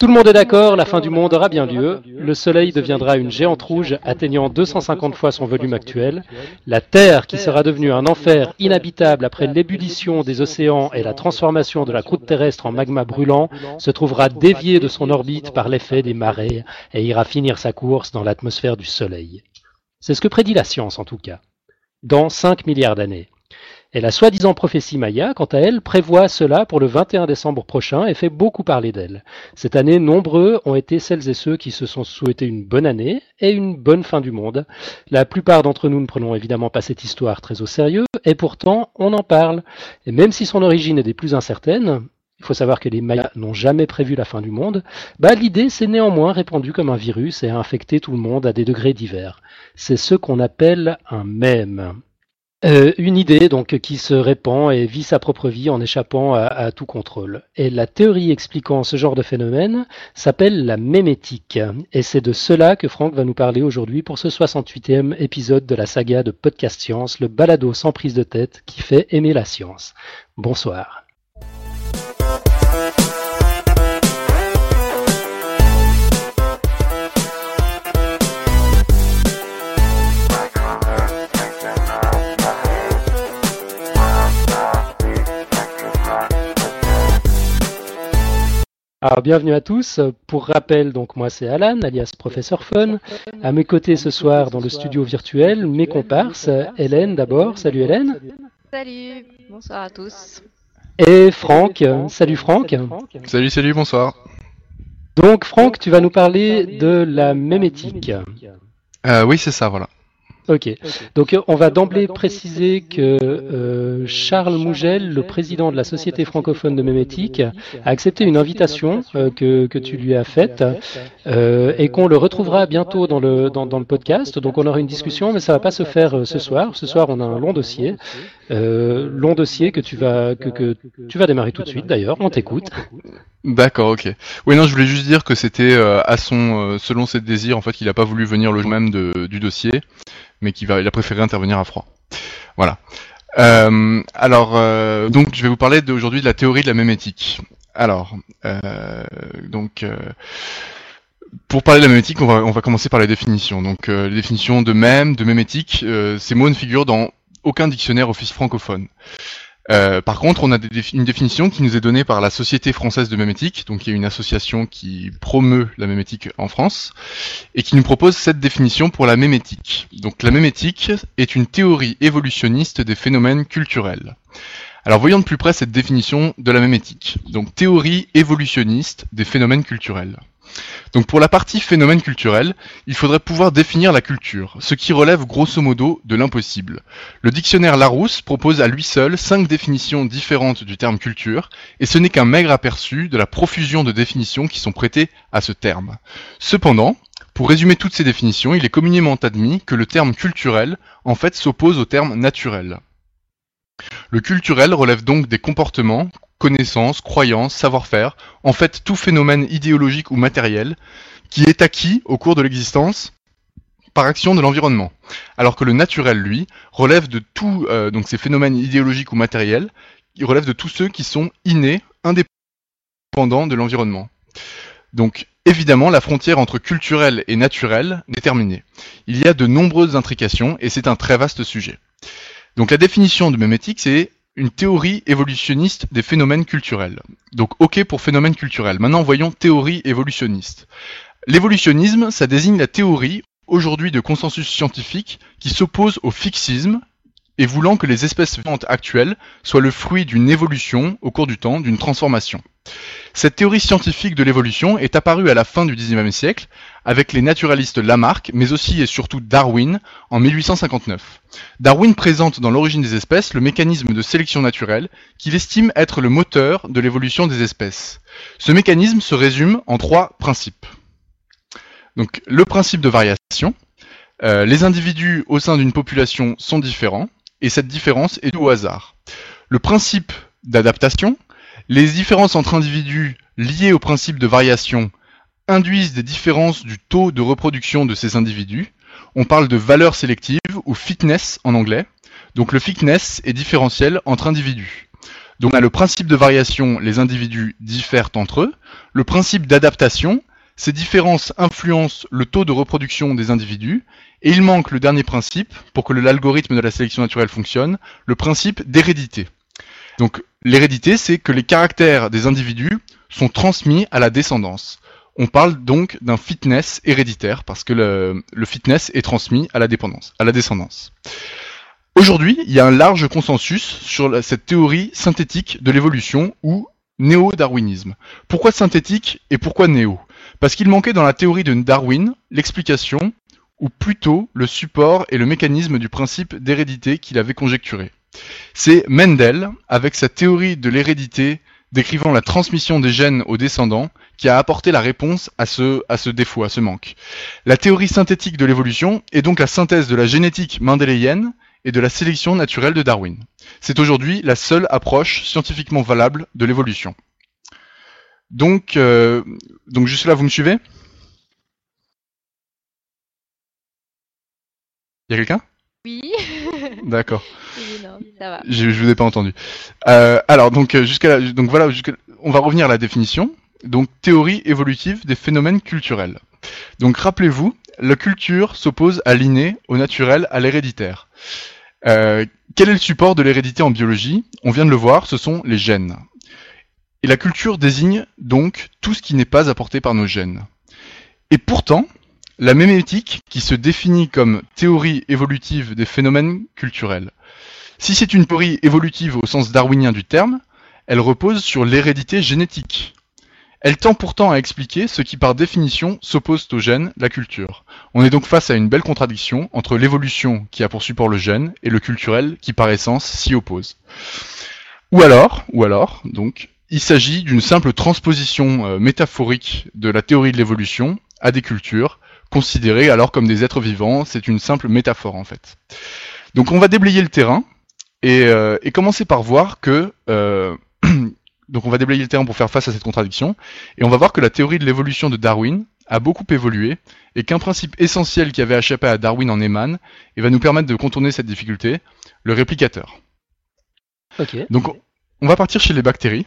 Tout le monde est d'accord, la fin du monde aura bien lieu. Le Soleil deviendra une géante rouge atteignant 250 fois son volume actuel. La Terre, qui sera devenue un enfer inhabitable après l'ébullition des océans et la transformation de la croûte terrestre en magma brûlant, se trouvera déviée de son orbite par l'effet des marées et ira finir sa course dans l'atmosphère du Soleil. C'est ce que prédit la science en tout cas. Dans 5 milliards d'années. Et la soi-disant prophétie Maya, quant à elle, prévoit cela pour le 21 décembre prochain et fait beaucoup parler d'elle. Cette année, nombreux ont été celles et ceux qui se sont souhaités une bonne année et une bonne fin du monde. La plupart d'entre nous ne prenons évidemment pas cette histoire très au sérieux, et pourtant on en parle. Et même si son origine est des plus incertaines, il faut savoir que les Mayas n'ont jamais prévu la fin du monde, bah, l'idée s'est néanmoins répandue comme un virus et a infecté tout le monde à des degrés divers. C'est ce qu'on appelle un mème. Euh, une idée donc qui se répand et vit sa propre vie en échappant à, à, tout contrôle. Et la théorie expliquant ce genre de phénomène s'appelle la mémétique. Et c'est de cela que Franck va nous parler aujourd'hui pour ce 68e épisode de la saga de Podcast Science, le balado sans prise de tête qui fait aimer la science. Bonsoir. Alors bienvenue à tous. Pour rappel, donc moi c'est Alan, alias Professeur Fun. À mes côtés ce soir dans le studio virtuel, mes comparses, Hélène d'abord. Salut Hélène. Salut, bonsoir à tous. Et Franck. Salut Franck. Salut, salut, bonsoir. Donc Franck, tu vas nous parler de la mémétique. Euh, oui, c'est ça, voilà. Ok. Donc on va d'emblée préciser que euh, Charles Mougel, le président de la Société francophone de mémétique, a accepté une invitation euh, que, que, tu lui as faite euh, et qu'on le retrouvera bientôt dans le, dans, dans, le podcast. Donc on aura une discussion, mais ça va pas se faire euh, ce soir. Ce soir on a un long dossier, euh, long dossier que tu vas que, que tu vas démarrer tout de suite d'ailleurs. On t'écoute. D'accord, ok. Oui, non, je voulais juste dire que c'était à son, selon ses désirs, en fait, qu'il n'a pas voulu venir le jour même de, du dossier mais qui va, il a préféré intervenir à froid. Voilà. Euh, alors, euh, donc, je vais vous parler aujourd'hui de la théorie de la mémétique. Alors, euh, donc, pour parler de la mémétique, on va, on va commencer par les définitions. Donc, les définitions de mème, de mémétique, ces mots ne figurent dans aucun dictionnaire office francophone. Euh, par contre, on a une définition qui nous est donnée par la Société française de mémétique, donc qui est une association qui promeut la mémétique en France, et qui nous propose cette définition pour la mémétique. Donc la mémétique est une théorie évolutionniste des phénomènes culturels. Alors voyons de plus près cette définition de la mémétique. Donc théorie évolutionniste des phénomènes culturels. Donc pour la partie phénomène culturel, il faudrait pouvoir définir la culture, ce qui relève grosso modo de l'impossible. Le dictionnaire Larousse propose à lui seul cinq définitions différentes du terme culture, et ce n'est qu'un maigre aperçu de la profusion de définitions qui sont prêtées à ce terme. Cependant, pour résumer toutes ces définitions, il est communément admis que le terme culturel en fait s'oppose au terme naturel. Le culturel relève donc des comportements, connaissances, croyances, savoir-faire, en fait tout phénomène idéologique ou matériel, qui est acquis au cours de l'existence par action de l'environnement. Alors que le naturel, lui, relève de tous euh, ces phénomènes idéologiques ou matériels, il relève de tous ceux qui sont innés, indépendants de l'environnement. Donc évidemment, la frontière entre culturel et naturel n'est terminée. Il y a de nombreuses intrications et c'est un très vaste sujet. Donc la définition de mémétique, c'est une théorie évolutionniste des phénomènes culturels. Donc ok pour phénomène culturel. Maintenant voyons théorie évolutionniste. L'évolutionnisme, ça désigne la théorie, aujourd'hui de consensus scientifique, qui s'oppose au fixisme et voulant que les espèces vivantes actuelles soient le fruit d'une évolution au cours du temps, d'une transformation. Cette théorie scientifique de l'évolution est apparue à la fin du XIXe siècle avec les naturalistes Lamarck, mais aussi et surtout Darwin en 1859. Darwin présente dans l'origine des espèces le mécanisme de sélection naturelle qu'il estime être le moteur de l'évolution des espèces. Ce mécanisme se résume en trois principes. Donc le principe de variation, euh, les individus au sein d'une population sont différents, et cette différence est au hasard. Le principe d'adaptation, les différences entre individus liées au principe de variation induisent des différences du taux de reproduction de ces individus. On parle de valeur sélective ou fitness en anglais. Donc le fitness est différentiel entre individus. Donc on a le principe de variation, les individus diffèrent entre eux. Le principe d'adaptation, ces différences influencent le taux de reproduction des individus. Et il manque le dernier principe, pour que l'algorithme de la sélection naturelle fonctionne, le principe d'hérédité. Donc l'hérédité, c'est que les caractères des individus sont transmis à la descendance. On parle donc d'un fitness héréditaire parce que le, fitness est transmis à la dépendance, à la descendance. Aujourd'hui, il y a un large consensus sur cette théorie synthétique de l'évolution ou néo-darwinisme. Pourquoi synthétique et pourquoi néo? Parce qu'il manquait dans la théorie de Darwin l'explication, ou plutôt le support et le mécanisme du principe d'hérédité qu'il avait conjecturé. C'est Mendel, avec sa théorie de l'hérédité décrivant la transmission des gènes aux descendants, qui a apporté la réponse à ce, à ce défaut, à ce manque. La théorie synthétique de l'évolution est donc la synthèse de la génétique mendélienne et de la sélection naturelle de Darwin. C'est aujourd'hui la seule approche scientifiquement valable de l'évolution. Donc, euh, donc juste là, vous me suivez? Il y a quelqu'un? Oui. D'accord. Je vous ai pas entendu. Euh, alors donc euh, jusqu'à donc voilà, on va revenir à la définition. Donc théorie évolutive des phénomènes culturels. Donc rappelez-vous, la culture s'oppose à l'inné, au naturel, à l'héréditaire. Euh, quel est le support de l'hérédité en biologie? On vient de le voir, ce sont les gènes. Et la culture désigne donc tout ce qui n'est pas apporté par nos gènes. Et pourtant, la mémétique qui se définit comme théorie évolutive des phénomènes culturels. Si c'est une théorie évolutive au sens darwinien du terme, elle repose sur l'hérédité génétique. Elle tend pourtant à expliquer ce qui par définition s'oppose au gène, la culture. On est donc face à une belle contradiction entre l'évolution qui a pour support le gène et le culturel qui par essence s'y oppose. Ou alors, ou alors, donc, il s'agit d'une simple transposition euh, métaphorique de la théorie de l'évolution à des cultures, considérées alors comme des êtres vivants, c'est une simple métaphore en fait. Donc on va déblayer le terrain et, euh, commencer par voir que euh, donc on va déblayer le terrain pour faire face à cette contradiction et on va voir que la théorie de l'évolution de Darwin a beaucoup évolué et qu'un principe essentiel qui avait échappé à Darwin en émane et va nous permettre de contourner cette difficulté, le réplicateur. Donc on va partir chez les bactéries.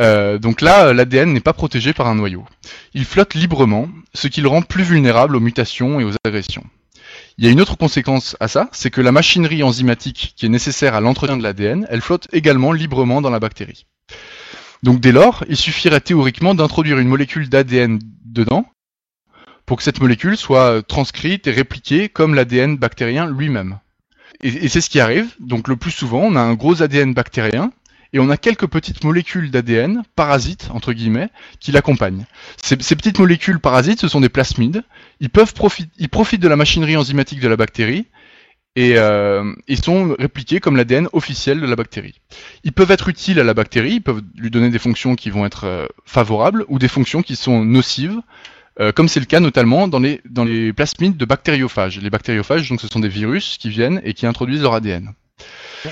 Euh, donc là, l'ADN n'est pas protégé par un noyau. Il flotte librement, ce qui le rend plus vulnérable aux mutations et aux agressions. Il y a une autre conséquence à ça, c'est que la machinerie enzymatique qui est nécessaire à l'entretien de l'ADN, elle flotte également librement dans la bactérie. Donc dès lors, il suffirait théoriquement d'introduire une molécule d'ADN dedans pour que cette molécule soit transcrite et répliquée comme l'ADN bactérien lui-même. Et, c'est ce qui arrive. Donc le plus souvent, on a un gros ADN bactérien et on a quelques petites molécules d'ADN, parasites, entre guillemets, qui l'accompagnent. Ces, petites molécules parasites, ce sont des plasmides. Ils, profitent de la machinerie enzymatique de la bactérie et euh, ils sont répliqués comme l'ADN officiel de la bactérie. Ils peuvent être utiles à la bactérie, ils peuvent lui donner des fonctions qui vont être euh, favorables ou des fonctions qui sont nocives, euh, comme c'est le cas notamment dans les, dans les plasmides de bactériophages. Les bactériophages, donc, ce sont des virus qui viennent et qui introduisent leur ADN.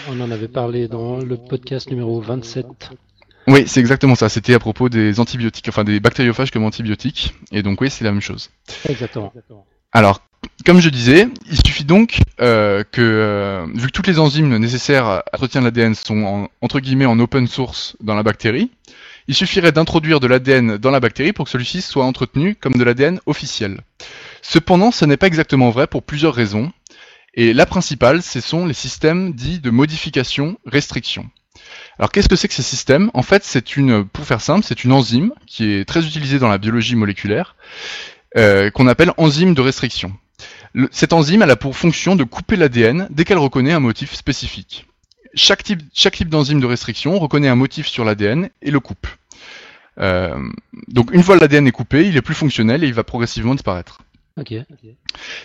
On en avait parlé dans le podcast numéro 27. Oui, c'est exactement ça. C'était à propos des antibiotiques, enfin des bactériophages comme antibiotiques. Et donc oui, c'est la même chose. Exactement. Alors, comme je disais, il suffit donc euh, que, euh, vu que toutes les enzymes nécessaires à l'entretien de l'ADN sont entre guillemets en open source dans la bactérie, il suffirait d'introduire de l'ADN dans la bactérie pour que celui-ci soit entretenu comme de l'ADN officiel. Cependant, ce n'est pas exactement vrai pour plusieurs raisons, et la principale, ce sont les systèmes dits de modification-restriction. Alors qu'est-ce que c'est que ces systèmes? En fait, c'est une, pour faire simple, c'est une enzyme qui est très utilisée dans la biologie moléculaire, euh, qu'on appelle enzyme de restriction. cette enzyme, elle a pour fonction de couper l'ADN dès qu'elle reconnaît un motif spécifique. Chaque type, chaque type d'enzyme de restriction reconnaît un motif sur l'ADN et le coupe. Euh, donc une fois l'ADN est coupé, il est plus fonctionnel et il va progressivement disparaître.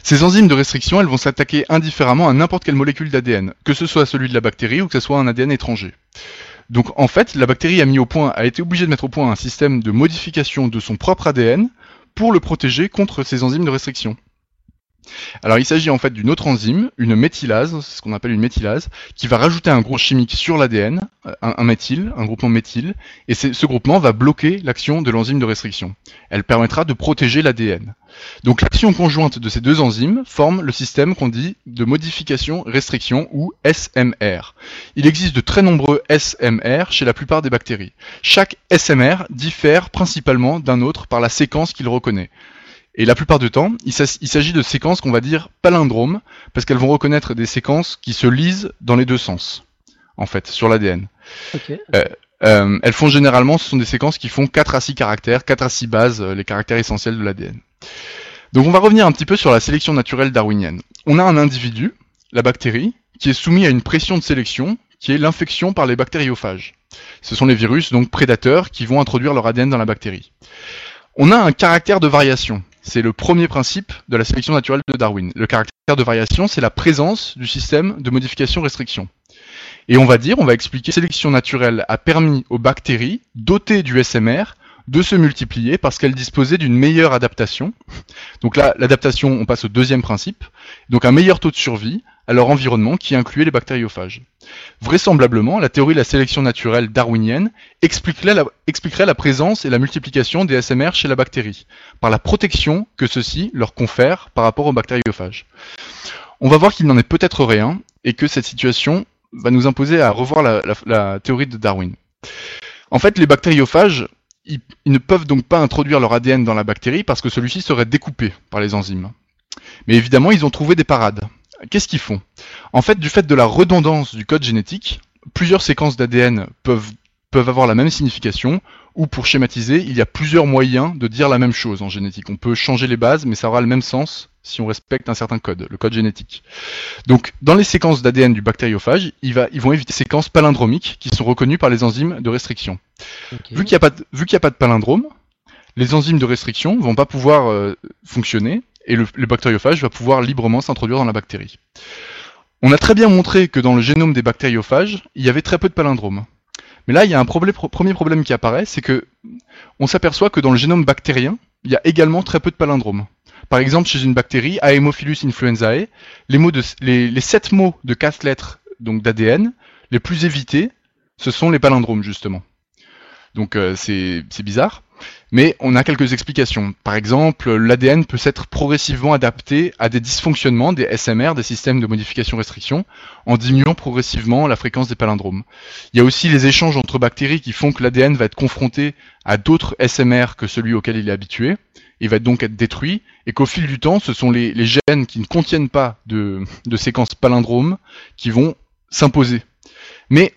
Ces enzymes de restriction, elles vont s'attaquer indifféremment à n'importe quelle molécule d'ADN, que ce soit celui de la bactérie ou que ce soit un ADN étranger. Donc en fait, la bactérie a mis au point, a été obligée de mettre au point un système de modification de son propre ADN pour le protéger contre ces enzymes de restriction. Alors il s'agit en fait d'une autre enzyme, une méthylase, c'est ce qu'on appelle une méthylase, qui va rajouter un groupe chimique sur l'ADN, un, un, méthyle, un groupement méthyle, et ce groupement va bloquer l'action de l'enzyme de restriction. Elle permettra de protéger l'ADN. Donc l'action conjointe de ces deux enzymes forme le système qu'on dit de modification-restriction ou SMR. Il existe de très nombreux SMR chez la plupart des bactéries. Chaque SMR diffère principalement d'un autre par la séquence qu'il reconnaît. Et la plupart du temps, il s'agit de séquences qu'on va dire palindromes, parce qu'elles vont reconnaître des séquences qui se lisent dans les deux sens, en fait, sur l'ADN. Euh, euh, elles font généralement, ce sont des séquences qui font 4 à 6 caractères, 4 à 6 bases, euh, les caractères essentiels de l'ADN. Donc on va revenir un petit peu sur la sélection naturelle darwinienne. On a un individu, la bactérie, qui est soumis à une pression de sélection, qui est l'infection par les bactériophages. Ce sont les virus, donc prédateurs, qui vont introduire leur ADN dans la bactérie. On a un caractère de variation. C'est le premier principe de la sélection naturelle de Darwin. Le caractère de variation, c'est la présence du système de modification-restriction. Et on va dire, on va expliquer, que la sélection naturelle a permis aux bactéries dotées du SMR de se multiplier parce qu'elles disposaient d'une meilleure adaptation. Donc là, l'adaptation, on passe au deuxième principe. Donc un meilleur taux de survie à leur environnement qui incluait les bactériophages. Vraisemblablement, la théorie de la sélection naturelle darwinienne expliquerait la, présence et la multiplication des SMR chez la bactérie, par la protection que ceux-ci leur confèrent par rapport aux bactériophages. On va voir qu'il n'en est peut-être rien, et que cette situation va nous imposer à revoir la théorie de Darwin. En fait, les bactériophages, ils, ne peuvent donc pas introduire leur ADN dans la bactérie parce que celui-ci serait découpé par les enzymes. Mais évidemment, ils ont trouvé des parades. Qu'est-ce qu'ils font? En fait, du fait de la redondance du code génétique, plusieurs séquences d'ADN peuvent, peuvent avoir la même signification, ou pour schématiser, il y a plusieurs moyens de dire la même chose en génétique. On peut changer les bases, mais ça aura le même sens si on respecte un certain code, le code génétique. Donc, dans les séquences d'ADN du bactériophage, ils vont éviter les séquences palindromiques qui sont reconnues par les enzymes de restriction. Vu qu'il n'y a, a, pas de palindrome, les enzymes de restriction vont pas pouvoir euh, fonctionner et le, bactériophage va pouvoir librement s'introduire dans la bactérie. On a très bien montré que dans le génome des bactériophages, il y avait très peu de palindromes. Mais là, il y a un premier problème qui apparaît, c'est que on s'aperçoit que dans le génome bactérien, il y a également très peu de palindromes. Par exemple, chez une bactérie, Haemophilus influenzae, les, mots de, les, les 7 mots de 4 lettres donc d'ADN, les plus évités, ce sont les palindromes justement. Donc euh, c'est bizarre. Mais on a quelques explications. Par exemple, l'ADN peut s'être progressivement adapté à des dysfonctionnements des SMR, des systèmes de modification-restriction, en diminuant progressivement la fréquence des palindromes. Il y a aussi les échanges entre bactéries qui font que l'ADN va être confronté à d'autres SMR que celui auquel il est habitué, et va donc être détruit, et qu'au fil du temps, ce sont les, gènes qui ne contiennent pas de, de séquences palindromes qui vont s'imposer. Mais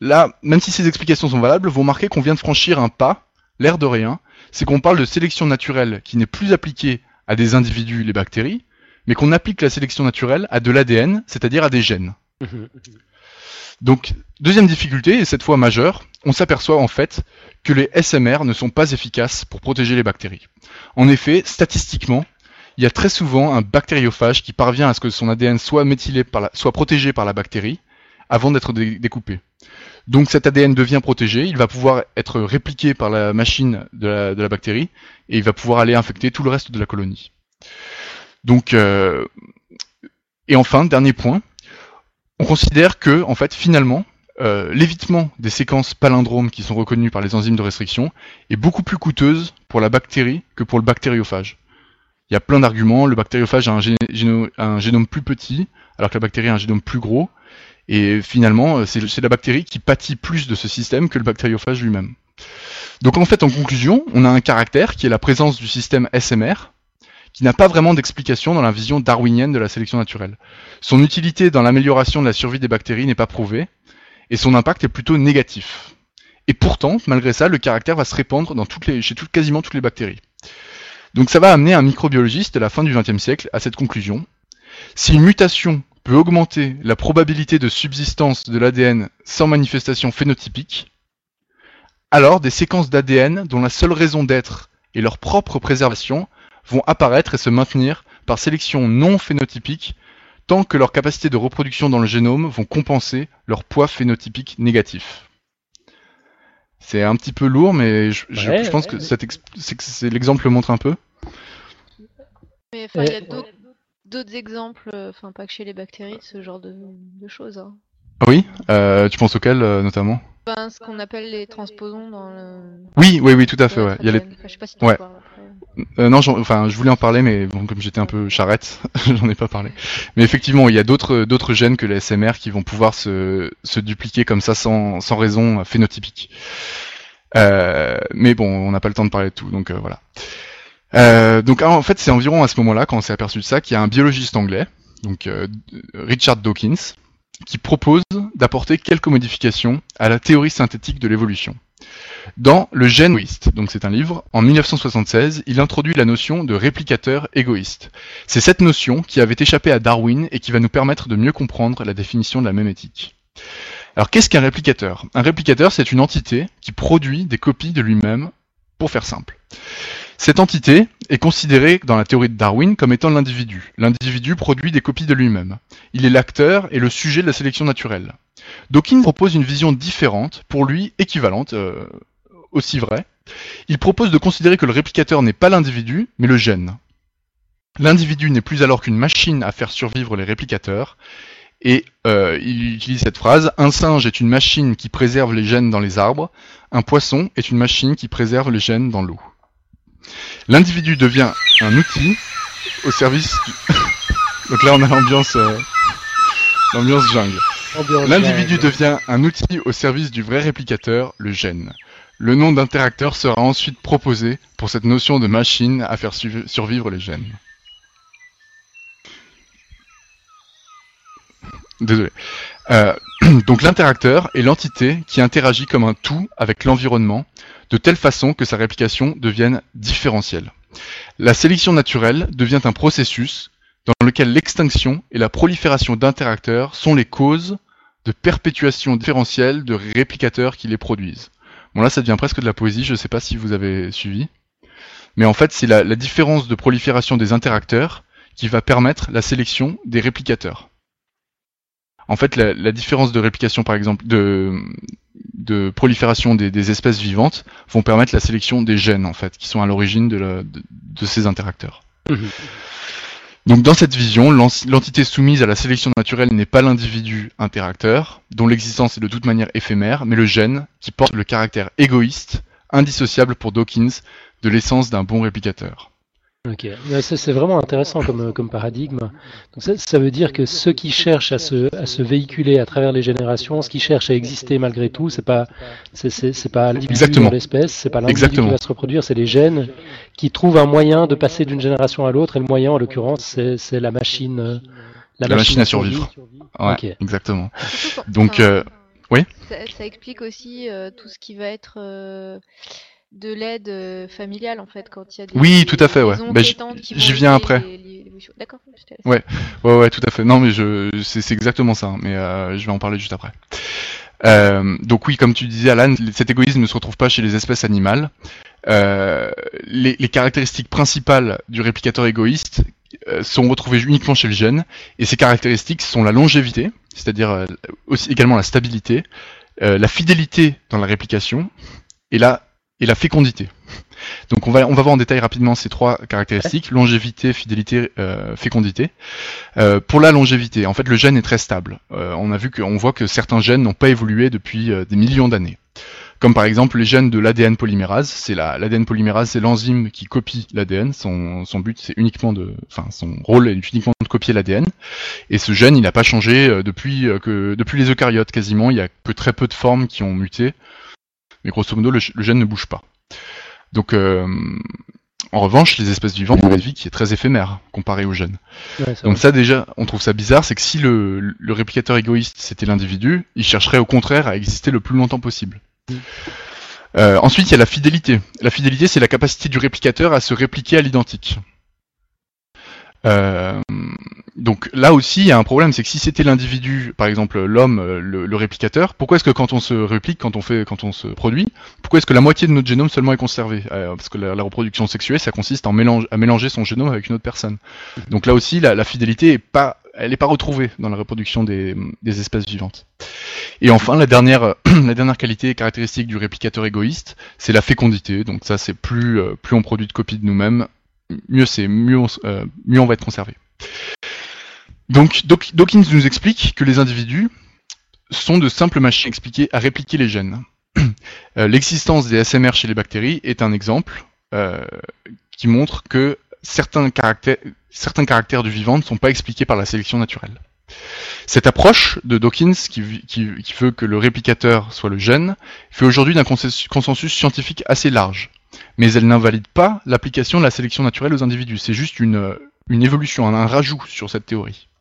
là, même si ces explications sont valables, vous remarquez qu'on vient de franchir un pas l'air de rien, c'est qu'on parle de sélection naturelle qui n'est plus appliquée à des individus, les bactéries, mais qu'on applique la sélection naturelle à de l'ADN, c'est-à-dire à des gènes. Donc, deuxième difficulté, et cette fois majeure, on s'aperçoit en fait que les SMR ne sont pas efficaces pour protéger les bactéries. En effet, statistiquement, il y a très souvent un bactériophage qui parvient à ce que son ADN soit méthylé par soit protégé par la bactérie avant d'être découpé. Donc cet ADN devient protégé, il va pouvoir être répliqué par la machine de la, bactérie et il va pouvoir aller infecter tout le reste de la colonie. Donc, euh, et enfin, dernier point, on considère que, en fait, finalement, euh, l'évitement des séquences palindromes qui sont reconnues par les enzymes de restriction est beaucoup plus coûteuse pour la bactérie que pour le bactériophage. Il y a plein d'arguments, le bactériophage a un, un génome plus petit, alors que la bactérie a un génome plus gros, et finalement, euh, c'est la bactérie qui pâtit plus de ce système que le bactériophage lui-même. Donc en fait, en conclusion, on a un caractère qui est la présence du système SMR, qui n'a pas vraiment d'explication dans la vision darwinienne de la sélection naturelle. Son utilité dans l'amélioration de la survie des bactéries n'est pas prouvée, et son impact est plutôt négatif. Et pourtant, malgré ça, le caractère va se répandre dans toutes les, chez quasiment toutes les bactéries. Donc ça va amener un microbiologiste à la fin du XXe siècle à cette conclusion. Si une mutation peut augmenter la probabilité de subsistance de l'ADN sans manifestation phénotypique, alors des séquences d'ADN dont la seule raison d'être est leur propre préservation vont apparaître et se maintenir par sélection non phénotypique tant que leurs capacités de reproduction dans le génome vont compenser leur poids phénotypique négatif. C'est un petit peu lourd, mais je, pense que l'exemple le montre un peu. Mais il y a d'autres d'autres exemples, euh, enfin pas que chez les bactéries, ce genre de, de choses. Hein. Oui, euh, tu penses auquel euh, notamment? Ben, ce qu'on appelle les transposons dans le. Oui, oui, oui, tout à fait. Ouais. Il y a les... Enfin, je sais pas si tu Ouais. vois, après. Euh, non, enfin, je voulais en parler, mais bon, comme j'étais un peu charrette, j'en ai pas parlé. Mais effectivement, il y a d'autres d'autres gènes que les SMR qui vont pouvoir se, se dupliquer comme ça sans, sans raison phénotypique. Euh, mais bon, on n'a pas le temps de parler de tout, donc euh, voilà. Euh, donc en fait, c'est environ à ce moment-là, quand on s'est aperçu de ça, qu'il y a un biologiste anglais, donc euh, Richard Dawkins, qui propose d'apporter quelques modifications à la théorie synthétique de l'évolution. Dans Le gène égoïste, donc c'est un livre, en 1976, il introduit la notion de réplicateur égoïste. C'est cette notion qui avait échappé à Darwin et qui va nous permettre de mieux comprendre la définition de la mémétique. Alors qu'est-ce qu'un réplicateur? Un réplicateur, c'est une entité qui produit des copies de lui-même, pour faire simple. Cette entité est considérée dans la théorie de Darwin comme étant l'individu. L'individu produit des copies de lui-même. Il est l'acteur et le sujet de la sélection naturelle. Dawkins propose une vision différente, pour lui équivalente, euh, aussi vraie. Il propose de considérer que le réplicateur n'est pas l'individu, mais le gène. L'individu n'est plus alors qu'une machine à faire survivre les réplicateurs, et euh, il utilise cette phrase Un singe est une machine qui préserve les gènes dans les arbres, un poisson est une machine qui préserve les gènes dans l'eau. L'individu devient un outil au service du... Donc là on a l'ambiance euh, l'ambiance jungle. L'individu devient un outil au service du vrai réplicateur, le gène. Le nom d'interacteur sera ensuite proposé pour cette notion de machine à faire survivre les gènes. Désolé. Euh, donc l'interacteur est l'entité qui interagit comme un tout avec l'environnement, de telle façon que sa réplication devienne différentielle. La sélection naturelle devient un processus dans lequel l'extinction et la prolifération d'interacteurs sont les causes de perpétuation différentielle de réplicateurs qui les produisent. Bon là ça devient presque de la poésie, je ne sais pas si vous avez suivi. Mais en fait c'est la, la différence de prolifération des interacteurs qui va permettre la sélection des réplicateurs. En fait la, la différence de réplication par exemple de, de prolifération des, des espèces vivantes vont permettre la sélection des gènes en fait qui sont à l'origine de, la- de- de ces interacteurs. Mhm. Donc dans cette vision, l'en- l'entité soumise à la sélection naturelle n'est pas l'individu interacteur, dont l'existence est de toute manière éphémère, mais le gène qui porte le caractère égoïste, indissociable pour Dawkins, de l'essence d'un bon réplicateur. Ok, Ouais, c'est vraiment intéressant comme, comme paradigme. Donc ça, ça veut dire que ceux qui cherchent à se, à se véhiculer à travers les générations, ce qui cherche à exister malgré tout, c'est pas c'est, c'est, c'est pas l'individu dans l'espèce, c'est pas l'individu qui va se reproduire, c'est les gènes qui trouvent un moyen de passer d'une génération à l'autre. Et le moyen, en l'occurrence, c'est, c'est la machine. euh, La machine à survivre. Ouais, Ok. exactement. Donc, euh, oui ça, ça explique aussi euh, tout ce qui va être euh, de l'aide euh, familiale en fait quand il y a des Oui, tout à fait, ouais. Bah, j'y- viens après. les-. D'accord. Ouais. Ouais, ouais, tout à fait. Non, mais je, c'est, exactement ça. hein, Mais euh, je vais en parler juste après. Euh, donc oui, comme tu disais, Alan, cet égoïsme ne se retrouve pas chez les espèces animales. Euh, les, les caractéristiques principales du réplicateur égoïste sont retrouvées uniquement chez le gène, et ces caractéristiques sont la longévité, c'est-à-dire aussi également la stabilité, la fidélité dans la réplication, et la, et la fécondité. Donc on va, on va voir en détail rapidement ces trois caractéristiques, longévité, fidélité, euh, fécondité. Euh, pour la longévité, en fait le gène est très stable. Euh, on a vu qu'on voit que certains gènes n'ont pas évolué depuis euh, des millions d'années. Comme par exemple les gènes de l'ADN polymérase. C'est la, l'ADN polymérase, c'est l'enzyme qui copie l'ADN. Son, son but, c'est uniquement de, enfin, son rôle est uniquement de copier l'ADN. Et ce gène, il n'a pas changé euh, depuis euh, que, depuis les eucaryotes quasiment. Il y a que très peu de formes qui ont muté. Mais grosso modo, le, le gène ne bouge pas. Donc, euh, en revanche, les espèces vivantes ont une vie qui est très éphémère comparée aux gènes. Ouais, Donc vrai. ça déjà, on trouve ça bizarre, c'est que si le, le réplicateur égoïste c'était l'individu, il chercherait au contraire à exister le plus longtemps possible. Mm. Euh, ensuite, il y a la fidélité. La fidélité, c'est la capacité du réplicateur à se répliquer à l'identique. Euh, donc là aussi, il y a un problème, c'est que si c'était l'individu, par exemple l'homme, euh, le, réplicateur, pourquoi est-ce que quand on se réplique, quand on fait, quand on se produit, pourquoi est-ce que la moitié de notre génome seulement est conservée? Euh, Parce que la, reproduction sexuée, ça consiste à mélanger son génome avec une autre personne. Donc là aussi, la, fidélité est pas, elle n'est pas retrouvée dans la reproduction des, des espèces vivantes. Et enfin, la dernière, la dernière qualité caractéristique du réplicateur égoïste, c'est la fécondité. Donc ça, c'est plus, plus on produit de copies de nous-mêmes, mieux c'est, mieux, on s- euh, mieux on va être conservé. Donc Dawkins nous explique que les individus sont de simples machines expliquées à répliquer les gènes. Euh, l'existence des SMR chez les bactéries est un exemple euh, qui montre que certains caractères, certains caractères du vivant ne sont pas expliqués par la sélection naturelle. Cette approche de Dawkins, qui, veut que le réplicateur soit le gène, fait aujourd'hui d'un consensus scientifique assez large. Mais elle n'invalide pas l'application de la sélection naturelle aux individus. C'est juste une, une évolution, un rajout sur cette théorie.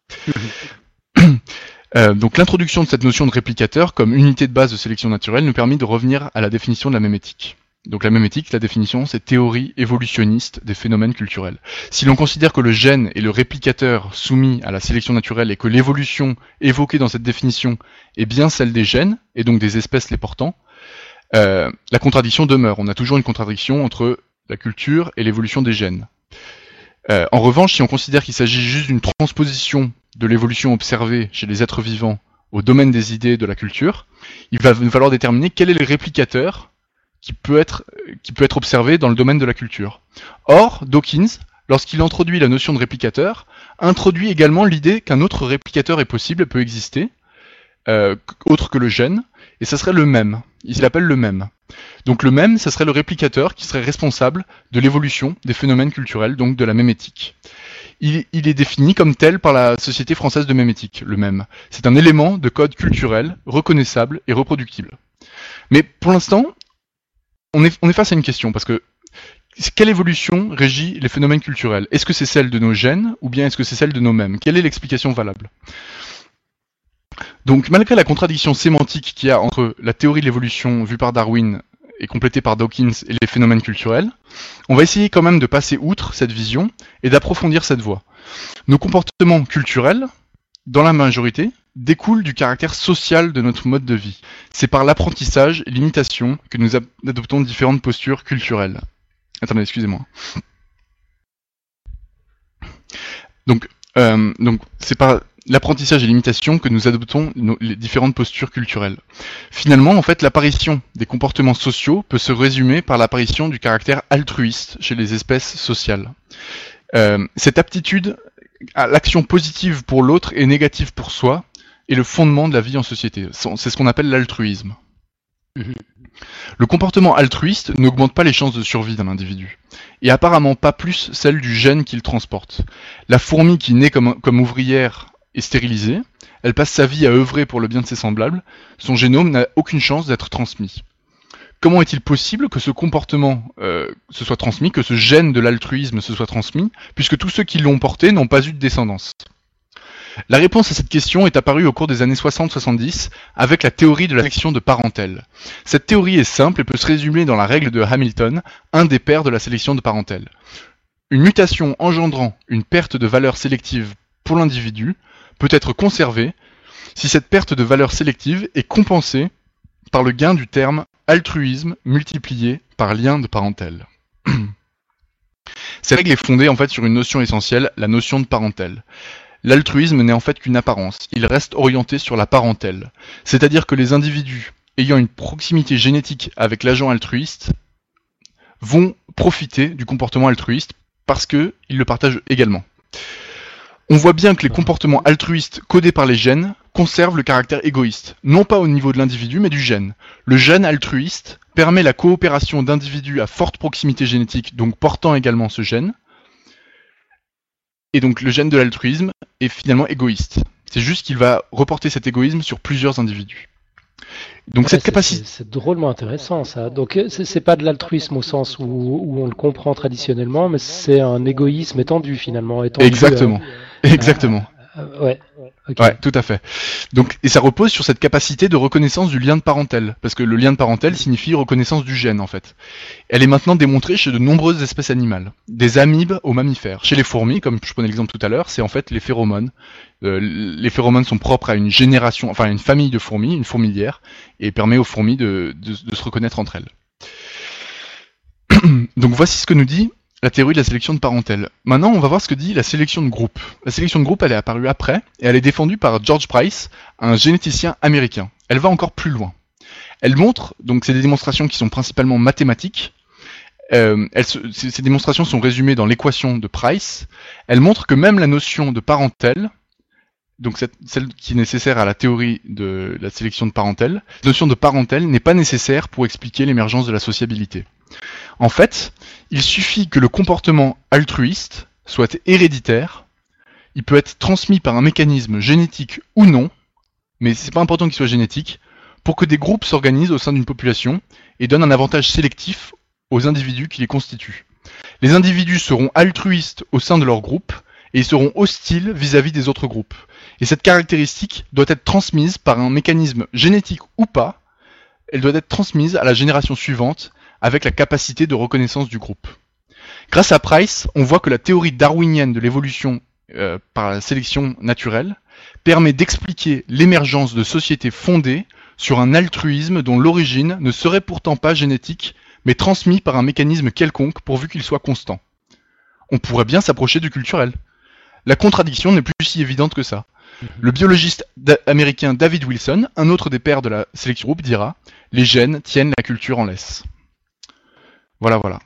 Euh, donc l'introduction de cette notion de réplicateur comme unité de base de sélection naturelle nous permet de revenir à la définition de la mémétique. Donc la mémétique, la définition, c'est théorie évolutionniste des phénomènes culturels. Si l'on considère que le gène est le réplicateur soumis à la sélection naturelle et que l'évolution évoquée dans cette définition est bien celle des gènes, et donc des espèces les portant, euh, la contradiction demeure. On a toujours une contradiction entre la culture et l'évolution des gènes. Euh, en revanche, si on considère qu'il s'agit juste d'une transposition de l'évolution observée chez les êtres vivants au domaine des idées de la culture, il va falloir déterminer quel est le réplicateur qui peut être, qui peut être observé dans le domaine de la culture. Or, Dawkins, lorsqu'il introduit la notion de réplicateur, introduit également l'idée qu'un autre réplicateur est possible, peut exister, euh, autre que le gène, et ça serait le même. Il l'appelle le même. Donc le même, ça serait le réplicateur qui serait responsable de l'évolution des phénomènes culturels, donc de la mémétique. Il, il, est défini comme tel par la Société française de mémétique, le même. C'est un élément de code culturel reconnaissable et reproductible. Mais pour l'instant, on est, on est face à une question, parce que quelle évolution régit les phénomènes culturels? Est-ce que c'est celle de nos gènes ou bien est-ce que c'est celle de nos mêmes? Quelle est l'explication valable? Donc malgré la contradiction sémantique qu'il y a entre la théorie de l'évolution vue par Darwin et complétée par Dawkins et les phénomènes culturels, on va essayer quand même de passer outre cette vision et d'approfondir cette voie. Nos comportements culturels, dans la majorité, découlent du caractère social de notre mode de vie. C'est par l'apprentissage et l'imitation que nous adoptons différentes postures culturelles. Attendez, excusez-moi. Donc, euh, donc c'est par l'apprentissage et l'imitation que nous adoptons les différentes postures culturelles. Finalement, en fait, l'apparition des comportements sociaux peut se résumer par l'apparition du caractère altruiste chez les espèces sociales. Euh, cette aptitude à l'action positive pour l'autre et négative pour soi est le fondement de la vie en société. C'est ce qu'on appelle l'altruisme. Mhm. Le comportement altruiste n'augmente pas les chances de survie d'un individu, et apparemment pas plus celles du gène qu'il transporte. La fourmi qui naît comme, comme ouvrière est stérilisée, elle passe sa vie à œuvrer pour le bien de ses semblables, son génome n'a aucune chance d'être transmis. Comment est-il possible que ce comportement euh, se soit transmis, que ce gène de l'altruisme se soit transmis, puisque tous ceux qui l'ont porté n'ont pas eu de descendance? La réponse à cette question est apparue au cours des années 60-70 avec la théorie de la sélection de parentèle. Cette théorie est simple et peut se résumer dans la règle de Hamilton, un des pères de la sélection de parentèle. Une mutation engendrant une perte de valeur sélective pour l'individu peut être conservée si cette perte de valeur sélective est compensée par le gain du terme altruisme multiplié par lien de parentèle. Cette règle est fondée en fait sur une notion essentielle, la notion de parentèle. L'altruisme n'est en fait qu'une apparence, il reste orienté sur la parentèle, c'est-à-dire que les individus ayant une proximité génétique avec l'agent altruiste vont profiter du comportement altruiste parce qu'ils le partagent également. On voit bien que les comportements altruistes codés par les gènes conservent le caractère égoïste, non pas au niveau de l'individu mais du gène. Le gène altruiste permet la coopération d'individus à forte proximité génétique, donc portant également ce gène. Et donc le gène de l'altruisme est finalement égoïste. C'est juste qu'il va reporter cet égoïsme sur plusieurs individus. Donc cette capacité. C'est drôlement intéressant ça. Donc euh, c'est pas de l'altruisme au sens où, où, on le comprend traditionnellement, mais c'est un égoïsme étendu finalement. Étendu, Exactement. Euh, Exactement. Euh, ouais. Ouais, tout à fait. Donc, et ça repose sur cette capacité de reconnaissance du lien de parentèle, parce que le lien de parentèle signifie reconnaissance du gène en fait. Elle est maintenant démontrée chez de nombreuses espèces animales, des amibes aux mammifères. Chez les fourmis, comme je prenais l'exemple tout à l'heure, c'est en fait les phéromones. Euh, les phéromones sont propres à une génération, enfin à une famille de fourmis, une fourmilière, et permet aux fourmis de, de se reconnaître entre elles. Donc voici ce que nous dit la théorie de la sélection de parentèle. Maintenant, on va voir ce que dit la sélection de groupe. La sélection de groupe, elle est apparue après, et elle est défendue par George Price, un généticien américain. Elle va encore plus loin. Elle montre, donc c'est des démonstrations qui sont principalement mathématiques, euh, ces démonstrations sont résumées dans l'équation de Price, elle montre que même la notion de parentèle donc celle qui est nécessaire à la théorie de la sélection de parentèle, la notion de parentèle n'est pas nécessaire pour expliquer l'émergence de la sociabilité. En fait, il suffit que le comportement altruiste soit héréditaire, il peut être transmis par un mécanisme génétique ou non, mais c'est pas important qu'il soit génétique, pour que des groupes s'organisent au sein d'une population et donnent un avantage sélectif aux individus qui les constituent. Les individus seront altruistes au sein de leur groupe et ils seront hostiles vis-à-vis des autres groupes. Et cette caractéristique doit être transmise par un mécanisme génétique ou pas, elle doit être transmise à la génération suivante avec la capacité de reconnaissance du groupe. Grâce à Price, on voit que la théorie darwinienne de l'évolution euh, par la sélection naturelle permet d'expliquer l'émergence de sociétés fondées sur un altruisme dont l'origine ne serait pourtant pas génétique, mais transmis par un mécanisme quelconque pourvu qu'il soit constant. On pourrait bien s'approcher du culturel. La contradiction n'est plus si évidente que ça. Mhm. Le biologiste américain David Wilson, un autre des pères de la sélection groupe, dira Les gènes tiennent la culture en laisse. Voilà, voilà.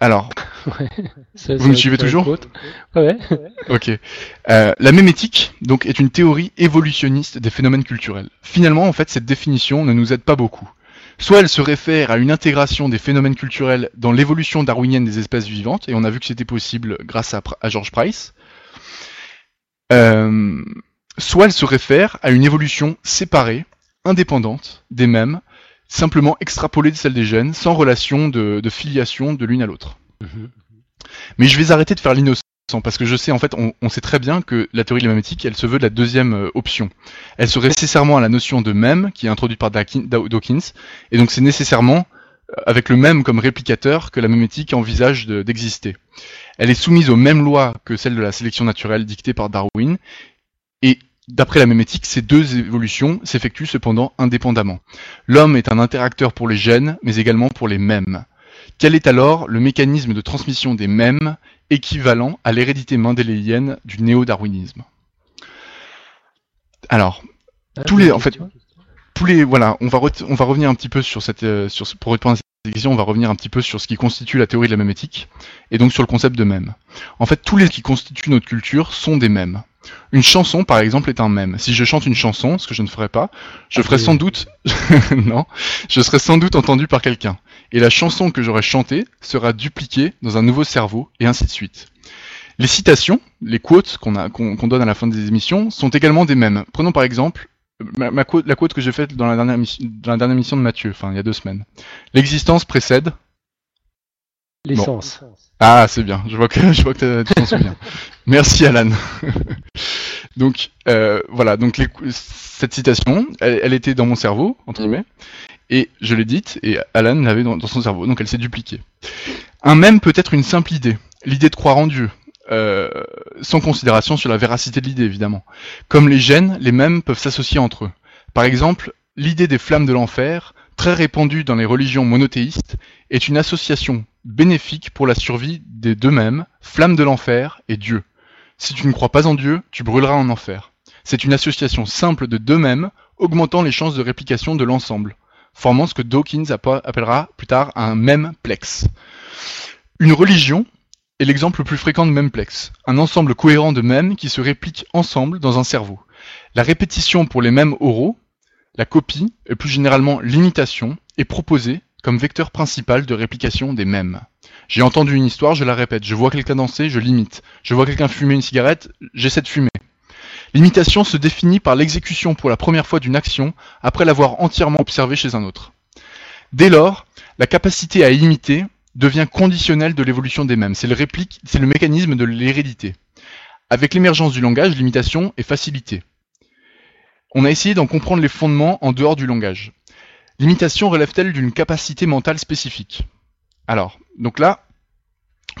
Alors, vous me suivez toujours Ouais. ok. Euh, la mémétique, donc, est une théorie évolutionniste des phénomènes culturels. Finalement, en fait, cette définition ne nous aide pas beaucoup. Soit elle se réfère à une intégration des phénomènes culturels dans l'évolution darwinienne des espèces vivantes, et on a vu que c'était possible grâce à, à George Price, euh, soit elle se réfère à une évolution séparée, indépendante des mêmes, simplement extrapolée de celle des gènes, sans relation de, filiation de l'une à l'autre. Mhm. Mais je vais arrêter de faire l'innocent parce que je sais en fait, on, sait très bien que la théorie de la mémétique, elle se veut de la deuxième euh, option. Elle se réfère nécessairement à la notion de même qui est introduite par Dawkins, et donc c'est nécessairement euh, avec le même comme réplicateur que la mémétique envisage d'exister. Elle est soumise aux mêmes lois que celles de la sélection naturelle dictée par Darwin, et d'après la mémétique, ces deux évolutions s'effectuent cependant indépendamment. L'homme est un interacteur pour les gènes, mais également pour les mêmes. Quel est alors le mécanisme de transmission des mêmes équivalent à l'hérédité mendéléienne du néo-darwinisme? Alors, ah, tous les, en fait, tous les, voilà, on va, on va revenir un petit peu sur cette, euh, sur, pour répondre à on va revenir un petit peu sur ce qui constitue la théorie de la mémétique, et donc sur le concept de mème. En fait, tous les qui constituent notre culture sont des mèmes. Une chanson, par exemple, est un mème. Si je chante une chanson, ce que je ne ferai pas, je ah, ferai sans doute, non, je serai sans doute entendu par quelqu'un. Et la chanson que j'aurai chantée sera dupliquée dans un nouveau cerveau, et ainsi de suite. Les citations, les quotes qu'on qu'on donne à la fin des émissions, sont également des mèmes. Prenons par exemple la quote que j'ai faite dans la dernière, dans la dernière mission de Mathieu, enfin il y a deux semaines. L'existence précède. L'essence. Ah, c'est bien. Je vois que je vois que tu t'en souviens. Merci Alan. donc euh, voilà. Donc cette citation, elle, était dans mon cerveau entre guillemets, et je l'ai dite et Alan l'avait dans, dans son cerveau. Donc elle s'est dupliquée. Un même peut être une simple idée, l'idée de croire en Dieu, euh, sans considération sur la véracité de l'idée évidemment. Comme les gènes, les mêmes peuvent s'associer entre eux. Par exemple, l'idée des flammes de l'enfer, très répandue dans les religions monothéistes, est une association bénéfique pour la survie des deux mêmes, flammes de l'enfer et Dieu. Si tu ne crois pas en Dieu, tu brûleras en enfer. C'est une association simple de deux mêmes, augmentant les chances de réplication de l'ensemble, formant ce que Dawkins appellera plus tard un même plex. Une religion est l'exemple le plus fréquent de memplex, un ensemble cohérent de mèmes qui se répliquent ensemble dans un cerveau. La répétition pour les mêmes oraux, la copie, et plus généralement l'imitation, est proposée comme vecteur principal de réplication des mèmes. J'ai entendu une histoire, je la répète. Je vois quelqu'un danser, je l'imite. Je vois quelqu'un fumer une cigarette, j'essaie de fumer. L'imitation se définit par l'exécution pour la première fois d'une action après l'avoir entièrement observée chez un autre. Dès lors, la capacité à imiter devient conditionnel de l'évolution des mêmes. C'est le, réplique, c'est le mécanisme de l'hérédité. Avec l'émergence du langage, l'imitation est facilitée. On a essayé d'en comprendre les fondements en dehors du langage. L'imitation relève-t-elle d'une capacité mentale spécifique? Alors, donc là,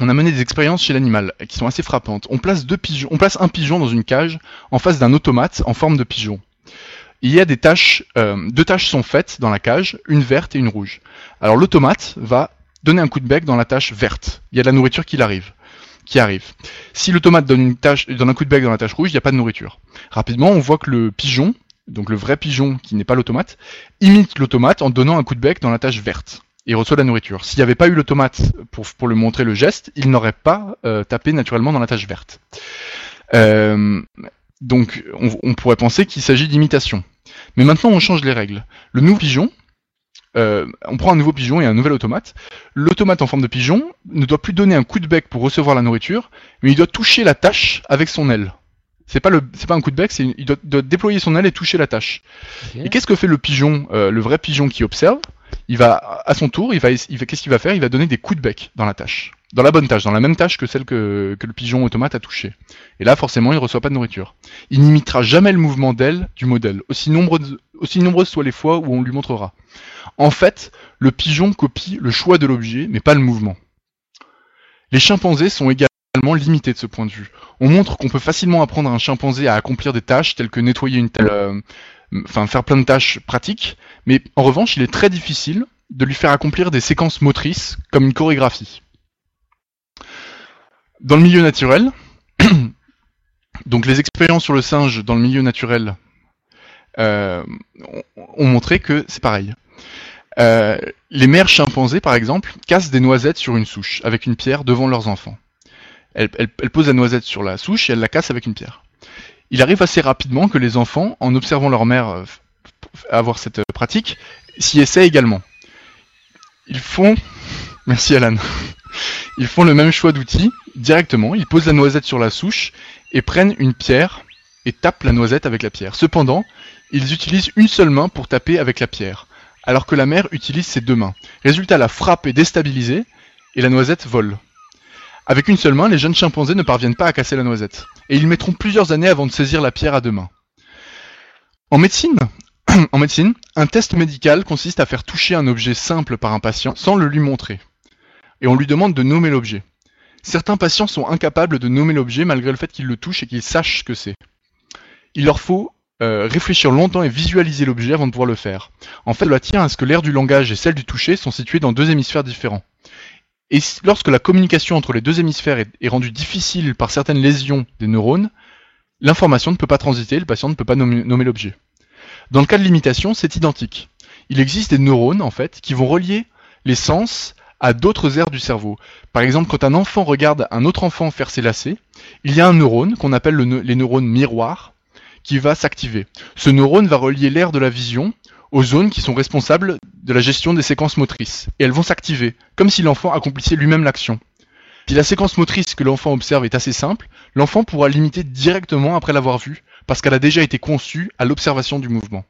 on a mené des expériences chez l'animal qui sont assez frappantes. On place, deux pigeons, on place un pigeon dans une cage en face d'un automate en forme de pigeon. Il y a des tâches, euh, deux tâches sont faites dans la cage, une verte et une rouge. Alors l'automate va donner un coup de bec dans la tâche verte. Il y a de la nourriture qui arrive. Qui arrive. Si le tomate donne, une tâche, donne un coup de bec dans la tâche rouge, il n'y a pas de nourriture. Rapidement, on voit que le pigeon, donc le vrai pigeon qui n'est pas l'automate, imite l'automate en donnant un coup de bec dans la tâche verte. Et reçoit la nourriture. S'il n'y avait pas eu l'automate pour, pour lui montrer le geste, il n'aurait pas euh, tapé naturellement dans la tâche verte. Euh, Donc on, pourrait penser qu'il s'agit d'imitation. Mais maintenant on change les règles. Le nouveau pigeon, euh, on prend un nouveau pigeon et un nouvel automate. L'automate en forme de pigeon ne doit plus donner un coup de bec pour recevoir la nourriture, mais il doit toucher la tâche avec son aile. C'est pas le, c'est pas un coup de bec, c'est il doit, déployer son aile et toucher la tâche. Et qu'est-ce que fait le pigeon, euh, le vrai pigeon qui observe? Il va à son tour, il va, il va qu'est-ce qu'il va faire? Il va donner des coups de bec dans la tâche dans la bonne tâche, dans la même tâche que celle que, le pigeon automate a touché. Et là, forcément, il ne reçoit pas de nourriture. Il n'imitera jamais le mouvement d'aile du modèle, aussi, nombreuses, aussi nombreuses soient les fois où on lui montrera. En fait, le pigeon copie le choix de l'objet, mais pas le mouvement. Les chimpanzés sont également limités de ce point de vue. On montre qu'on peut facilement apprendre un chimpanzé à accomplir des tâches telles que nettoyer une telle, euh, enfin faire plein de tâches pratiques, mais en revanche, il est très difficile de lui faire accomplir des séquences motrices comme une chorégraphie. Dans le milieu naturel, donc les expériences sur le singe dans le milieu naturel euh, ont montré que c'est pareil. Euh, les mères chimpanzés, par exemple, cassent des noisettes sur une souche avec une pierre devant leurs enfants. Elles, posent la noisette sur la souche et elles la cassent avec une pierre. Il arrive assez rapidement que les enfants, en observant leur mère euh, avoir cette pratique, s'y essaient également. Ils font... Merci Alan. Ils font le même choix d'outils directement, ils posent la noisette sur la souche et prennent une pierre et tapent la noisette avec la pierre. Cependant, ils utilisent une seule main pour taper avec la pierre, alors que la mère utilise ses deux mains. Résultat, la frappe est déstabilisée et la noisette vole. Avec une seule main, les jeunes chimpanzés ne parviennent pas à casser la noisette, et ils mettront plusieurs années avant de saisir la pierre à deux mains. En médecine, un test médical consiste à faire toucher un objet simple par un patient sans le lui montrer et on lui demande de nommer l'objet. Certains patients sont incapables de nommer l'objet malgré le fait qu'ils le touchent et qu'ils sachent ce que c'est. Il leur faut euh, réfléchir longtemps et visualiser l'objet avant de pouvoir le faire. En fait, cela tient à ce que l'air du langage et celle du toucher sont situés dans deux hémisphères différents. Et lorsque la communication entre les deux hémisphères est, rendue difficile par certaines lésions des neurones, l'information ne peut pas transiter, le patient ne peut pas nommer, nommer l'objet. Dans le cas de l'imitation, c'est identique. Il existe des neurones, en fait, qui vont relier les sens à d'autres aires du cerveau. Par exemple, quand un enfant regarde un autre enfant faire ses lacets, il y a un neurone qu'on appelle les neurones miroirs qui va s'activer. Ce neurone va relier l'aire de la vision aux zones qui sont responsables de la gestion des séquences motrices. Et elles vont s'activer, comme si l'enfant accomplissait lui-même l'action. Si la séquence motrice que l'enfant observe est assez simple, l'enfant pourra l'imiter directement après l'avoir vue, parce qu'elle a déjà été conçue à l'observation du mouvement.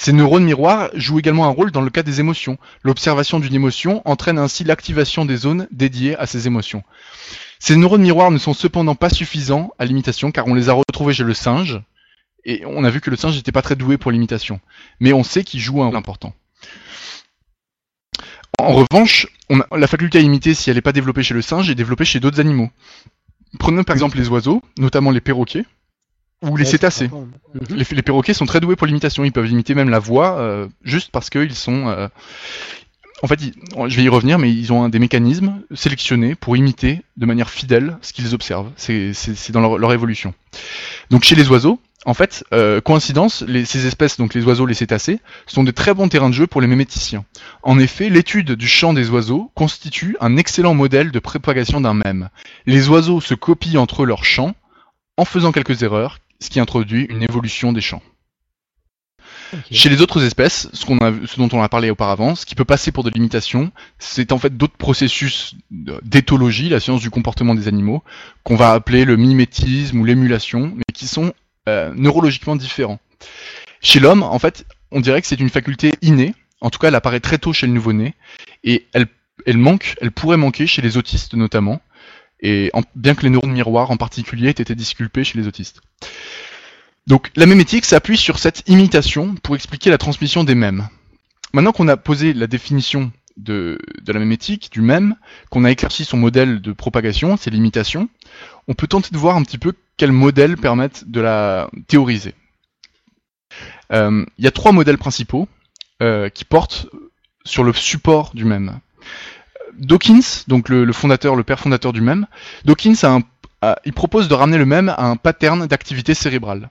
Ces neurones miroirs jouent également un rôle dans le cas des émotions. L'observation d'une émotion entraîne ainsi l'activation des zones dédiées à ces émotions. Ces neurones miroirs ne sont cependant pas suffisants à l'imitation car on les a retrouvés chez le singe et on a vu que le singe n'était pas très doué pour l'imitation. Mais on sait qu'il joue un rôle important. En revanche, la faculté à imiter, si elle n'est pas développée chez le singe, est développée chez d'autres animaux. Prenons par exemple les oiseaux, notamment les perroquets. Ou les cétacés. Mhm. Les, perroquets sont très doués pour l'imitation. Ils peuvent imiter même la voix euh, juste parce qu'ils sont. Euh, en fait, je vais y revenir, mais ils ont des mécanismes sélectionnés pour imiter de manière fidèle ce qu'ils observent. C'est dans leur, évolution. Donc chez les oiseaux, en fait, euh, coïncidence, ces espèces, donc les oiseaux, les cétacés, sont de très bons terrains de jeu pour les méméticiens. En effet, l'étude du chant des oiseaux constitue un excellent modèle de propagation d'un mème. Les oiseaux se copient entre eux leur chant en faisant quelques erreurs ce qui introduit une évolution des champs. Chez les autres espèces, ce, ce, dont on a parlé auparavant, ce qui peut passer pour de l'imitation, c'est en fait d'autres processus d'éthologie, la science du comportement des animaux, qu'on va appeler le mimétisme ou l'émulation, mais qui sont euh, neurologiquement différents. Chez l'homme, en fait, on dirait que c'est une faculté innée, en tout cas elle apparaît très tôt chez le nouveau-né, et elle, elle manque, elle pourrait manquer chez les autistes notamment, et bien que les neurones miroirs en particulier aient été disculpés chez les autistes. Donc la mémétique s'appuie sur cette imitation pour expliquer la transmission des mèmes. Maintenant qu'on a posé la définition de, la mémétique, du mème, qu'on a éclairci son modèle de propagation, c'est l'imitation, on peut tenter de voir un petit peu quels modèles permettent de la théoriser. Euh, il y a trois modèles principaux euh, qui portent sur le support du mème. Dawkins, donc le, fondateur, le père fondateur du même, Dawkins a euh, il propose de ramener le même à un pattern d'activité cérébrale.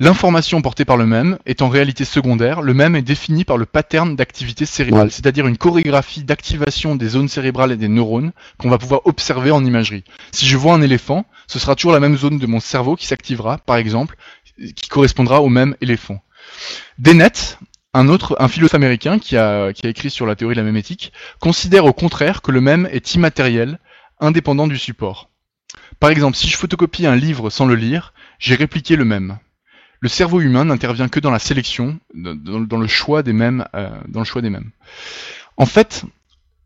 L'information portée par le même est en réalité secondaire, le même est défini par le pattern d'activité cérébrale, c'est-à-dire une chorégraphie d'activation des zones cérébrales et des neurones qu'on va pouvoir observer en imagerie. Si je vois un éléphant, ce sera toujours la même zone de mon cerveau qui s'activera, par exemple, qui correspondra au même éléphant. Dennett, un autre, un philosophe américain qui a, écrit sur la théorie de la mémétique, considère au contraire que le même est immatériel, indépendant du support. Par exemple, si je photocopie un livre sans le lire, j'ai répliqué le même. Le cerveau humain n'intervient que dans la sélection, dans, le choix des mêmes, euh, dans le choix des mêmes. En fait,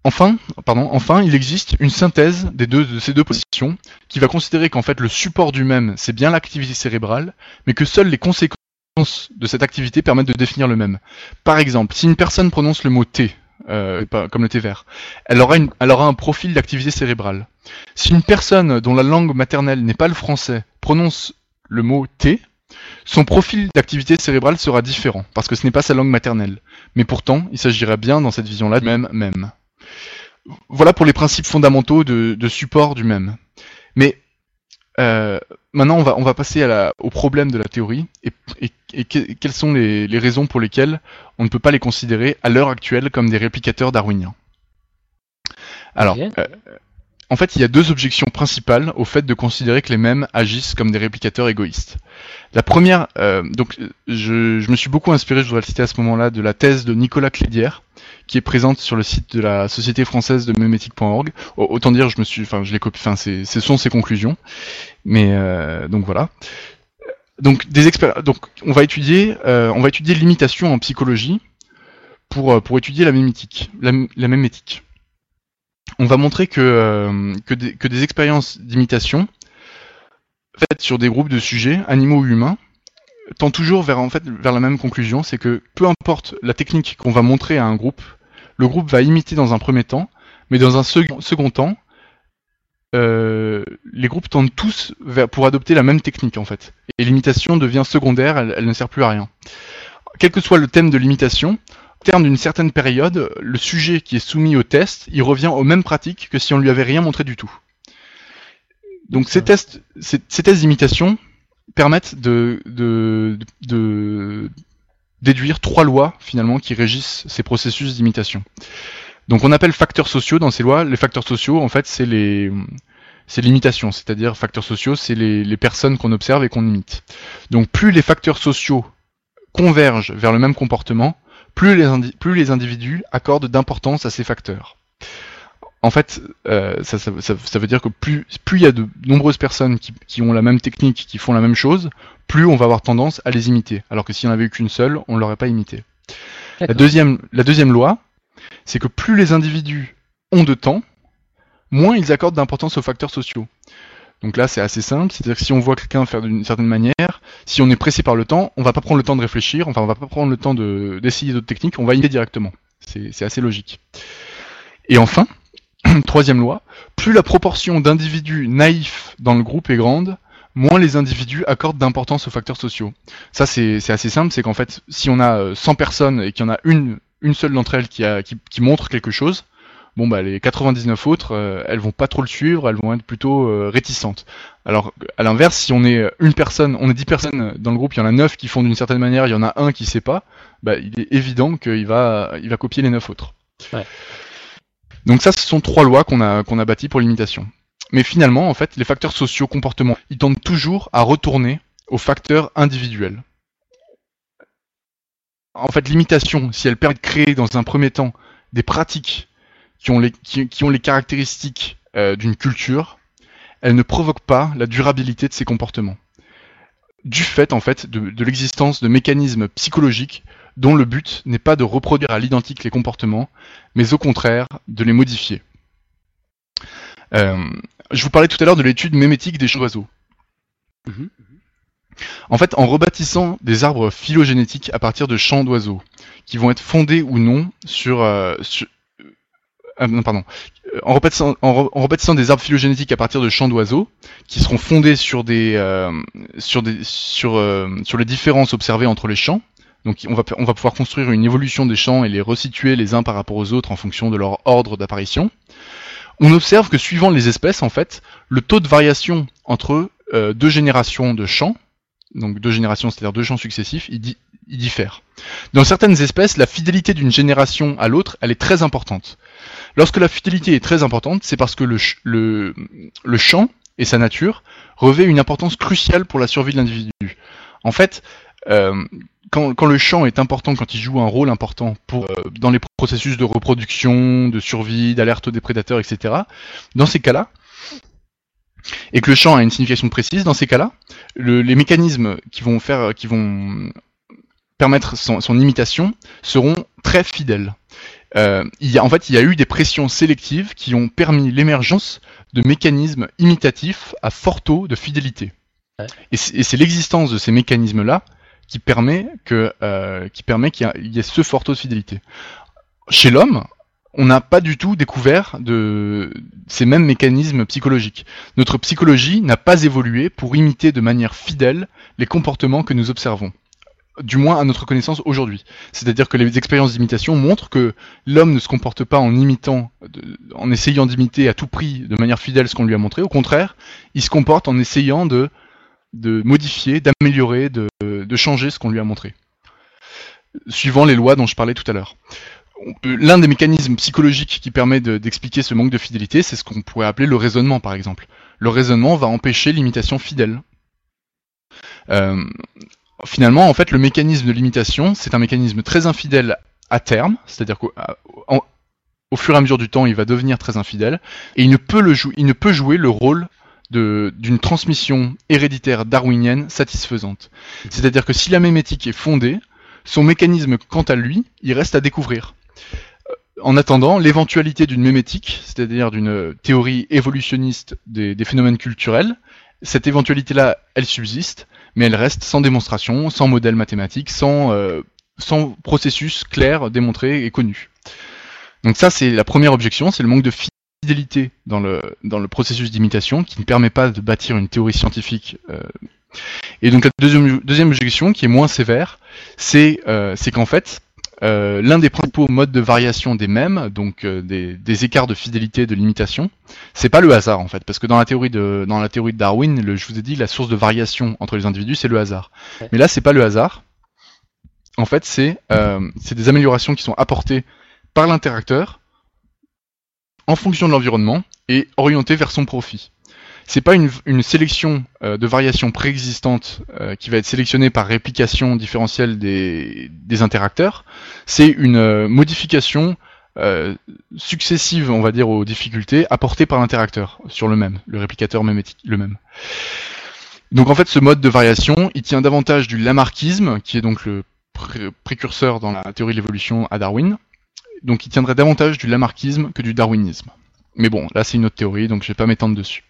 enfin, pardon, enfin, il existe une synthèse des deux, de ces deux positions qui va considérer qu'en fait le support du même, c'est bien l'activité cérébrale, mais que seules les conséquences de cette activité permettent de définir le même. Par exemple, si une personne prononce le mot T, euh, comme le thé vert, elle aura, une, elle aura un profil d'activité cérébrale. Si une personne dont la langue maternelle n'est pas le français prononce le mot T, son profil d'activité cérébrale sera différent, parce que ce n'est pas sa langue maternelle. Mais pourtant, il s'agirait bien dans cette vision-là de même même. Voilà pour les principes fondamentaux de, de support du même. Mais euh, maintenant, on va, on va passer à la, au problème de la théorie et, et, quelles sont les, les, raisons pour lesquelles on ne peut pas les considérer à l'heure actuelle comme des réplicateurs darwiniens. Alors, euh, en fait, il y a deux objections principales au fait de considérer que les mêmes agissent comme des réplicateurs égoïstes. La première, euh, donc, je, je, me suis beaucoup inspiré, je voudrais le citer à ce moment-là, de la thèse de Nicolas Clédière, qui est présente sur le site de la Société française de mémétique.org. Autant dire, je me suis, enfin, je l'ai copié, enfin, ce sont ses conclusions. Mais euh, donc voilà. Donc des donc on va étudier, euh, on va étudier l'imitation en psychologie pour euh, pour étudier la mémétique, la, on va montrer que, euh, que, des, expériences d'imitation faites sur des groupes de sujets, animaux ou humains, tendent toujours vers, en fait, vers la même conclusion, c'est que peu importe la technique qu'on va montrer à un groupe, le groupe va imiter dans un premier temps, mais dans un second, temps, euh, les groupes tendent tous vers, pour adopter la même technique en fait. Et l'imitation devient secondaire, elle ne sert plus à rien. Quel que soit le thème de l'imitation, terme d'une certaine période, le sujet qui est soumis au test, il revient aux mêmes pratiques que si on lui avait rien montré du tout. Donc ces tests, ces, tests d'imitation permettent de, de, de, déduire trois lois finalement qui régissent ces processus d'imitation. Donc on appelle facteurs sociaux dans ces lois. Les facteurs sociaux, en fait, c'est les c'est l'imitation, c'est-à-dire facteurs sociaux, c'est les, les personnes qu'on observe et qu'on imite. Donc plus les facteurs sociaux convergent vers le même comportement, plus les, plus les individus accordent d'importance à ces facteurs. En fait, euh, ça, ça, ça, veut dire que plus, plus il y a de nombreuses personnes qui, qui, ont la même technique, qui font la même chose, plus on va avoir tendance à les imiter. Alors que si on avait eu qu'une seule, on ne l'aurait pas imité. La deuxième, la deuxième loi, c'est que plus les individus ont de temps, moins ils accordent d'importance aux facteurs sociaux. Donc là, c'est assez simple, c'est-à-dire que si on voit quelqu'un faire d'une certaine manière, si on est pressé par le temps, on va pas prendre le temps de réfléchir, enfin on va pas prendre le temps d'essayer d'autres techniques, on va y aller directement. C'est assez logique. Et enfin, troisième loi, plus la proportion d'individus naïfs dans le groupe est grande, moins les individus accordent d'importance aux facteurs sociaux. Ça, c'est assez simple, c'est qu'en fait, si on a 100 euh, personnes et qu'il y en a une, une seule d'entre elles qui, a, qui, qui montre quelque chose, bon bah les 99 autres, euh, elles vont pas trop le suivre, elles vont être plutôt euh, réticentes. Alors à l'inverse, si on est une personne, on est 10 personnes dans le groupe, il y en a 9 qui font d'une certaine manière, il y en a un qui sait pas, bah il est évident qu'il va il va copier les 9 autres. Donc ça ce sont trois lois qu'on a qu'on a bâties pour l'imitation. Mais finalement, en fait, les facteurs sociaux comportement, ils tendent toujours à retourner aux facteurs individuels. En fait, l'imitation, si elle permet de créer dans un premier temps des pratiques qui ont les, caractéristiques euh, d'une culture, elle ne provoque pas la durabilité de ces comportements. Du fait, en fait, de, l'existence de mécanismes psychologiques dont le but n'est pas de reproduire à l'identique les comportements, mais au contraire de les modifier. Euh, je vous parlais tout à l'heure de l'étude mémétique des d'oiseaux. Mhm. En fait, en rebâtissant des arbres phylogénétiques à partir de champs d'oiseaux, qui vont être fondés ou non sur, euh, sur, ah, pardon, euh, en rebâtissant, des arbres phylogénétiques à partir de champs d'oiseaux, qui seront fondés sur des, euh, sur des, sur, euh, sur les différences observées entre les champs. Donc on va, on va pouvoir construire une évolution des champs et les resituer les uns par rapport aux autres en fonction de leur ordre d'apparition. on observe que suivant les espèces, en fait, le taux de variation entre euh, deux générations de champs, donc deux générations, c'est-à-dire deux champs successifs, il, di- il diffère. Dans certaines espèces, la fidélité d'une génération à l'autre, elle est très importante. Lorsque la fidélité est très importante, c'est parce que le, ch- le, le champ et sa nature revêt une importance cruciale pour la survie de l'individu. En fait, euh, quand, quand le champ est important, quand il joue un rôle important pour, euh, dans les processus de reproduction, de survie, d'alerte aux déprédateurs, etc., dans ces cas-là, et que le champ a une signification précise, dans ces cas-là, le- les mécanismes qui vont faire, qui vont permettre son, son imitation seront très fidèles. Euh, il y a, en fait, il y a eu des pressions sélectives qui ont permis l'émergence de mécanismes imitatifs à fort taux de fidélité. Ouais. Et c'est l'existence de ces mécanismes-là qui permet que, euh, qui permet qu'il y ait ce fort taux de fidélité. Chez l'homme, on n'a pas du tout découvert de ces mêmes mécanismes psychologiques. Notre psychologie n'a pas évolué pour imiter de manière fidèle les comportements que nous observons. Du moins à notre connaissance aujourd'hui. C'est-à-dire que les expériences d'imitation montrent que l'homme ne se comporte pas en imitant, en essayant d'imiter à tout prix de manière fidèle ce qu'on lui a montré. Au contraire, il se comporte en essayant de, modifier, d'améliorer, de changer ce qu'on lui a montré. Suivant les lois dont je parlais tout à l'heure. L'un des mécanismes psychologiques qui permet de- d'expliquer ce manque de fidélité, c'est ce qu'on pourrait appeler le raisonnement, par exemple. Le raisonnement va empêcher l'imitation fidèle. Euh, finalement, en fait, le mécanisme de l'imitation, c'est un mécanisme très infidèle à terme, c'est-à-dire qu'au fur et à mesure du temps, il va devenir très infidèle, et il ne peut, il ne peut jouer le rôle d'une transmission héréditaire darwinienne satisfaisante. C'est-à-dire que si la mémétique est fondée, son mécanisme, quant à lui, il reste à découvrir. Euh, En attendant, l'éventualité d'une mémétique, c'est-à-dire d'une théorie évolutionniste des, phénomènes culturels, cette éventualité-là, elle subsiste, mais elle reste sans démonstration, sans modèle mathématique, sans, euh, sans processus clair, démontré et connu. Donc ça, c'est la première objection, c'est le manque de fidélité dans le, processus d'imitation qui ne permet pas de bâtir une théorie scientifique. euh. Et donc la deuxième, objection, qui est moins sévère, c'est qu'en fait, euh, l'un des principaux modes de variation des mêmes, donc euh, des, des écarts de fidélité de l'imitation, c'est pas le hasard en fait, parce que dans la théorie de dans la théorie de Darwin, le, je vous ai dit la source de variation entre les individus c'est le hasard. Ouais. Mais là c'est pas le hasard. En fait c'est euh, c'est des améliorations qui sont apportées par l'interacteur en fonction de l'environnement et orientées vers son profit. C'est pas une, une sélection euh, de variations préexistantes euh, qui va être sélectionnée par réplication différentielle des, des interacteurs. C'est une euh, modification euh, successive, on va dire, aux difficultés apportées par l'interacteur sur le même, le réplicateur mémétique, le même. Donc en fait, ce mode de variation, il tient davantage du lamarckisme, qui est donc le pré- précurseur dans la théorie de l'évolution à Darwin. Donc il tiendrait davantage du lamarckisme que du darwinisme. Mais bon, là c'est une autre théorie, donc je vais pas m'étendre dessus.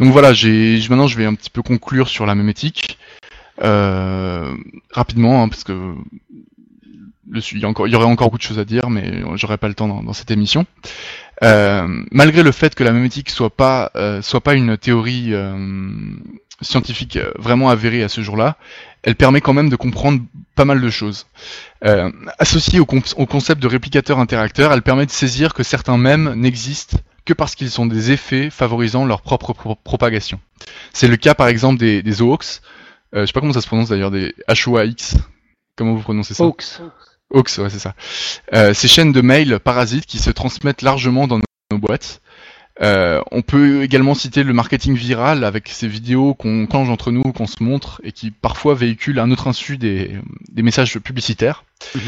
Donc voilà, j'ai maintenant je vais un petit peu conclure sur la mémétique euh, rapidement, hein, parce que il y, aurait encore beaucoup de choses à dire, mais j'aurais pas le temps dans, cette émission. Euh, malgré le fait que la mémétique soit pas euh, soit pas une théorie scientifique vraiment avérée à ce jour-là, elle permet quand même de comprendre pas mal de choses. Associée au, au concept de réplicateur-interacteur, elle permet de saisir que certains mèmes n'existent que parce qu'ils sont des effets favorisant leur propre pro- propagation. C'est le cas par exemple des, des Hoax, euh, je sais pas comment ça se prononce d'ailleurs, des HOAX, comment vous prononcez ça? Hawks. Hoax, ouais, c'est ça. Euh, ces chaînes de mails parasites qui se transmettent largement dans nos, nos boîtes. Euh, on peut également citer le marketing viral avec ces vidéos qu'on change entre nous, qu'on se montre et qui parfois véhiculent à notre insu des, des messages publicitaires. Mhm.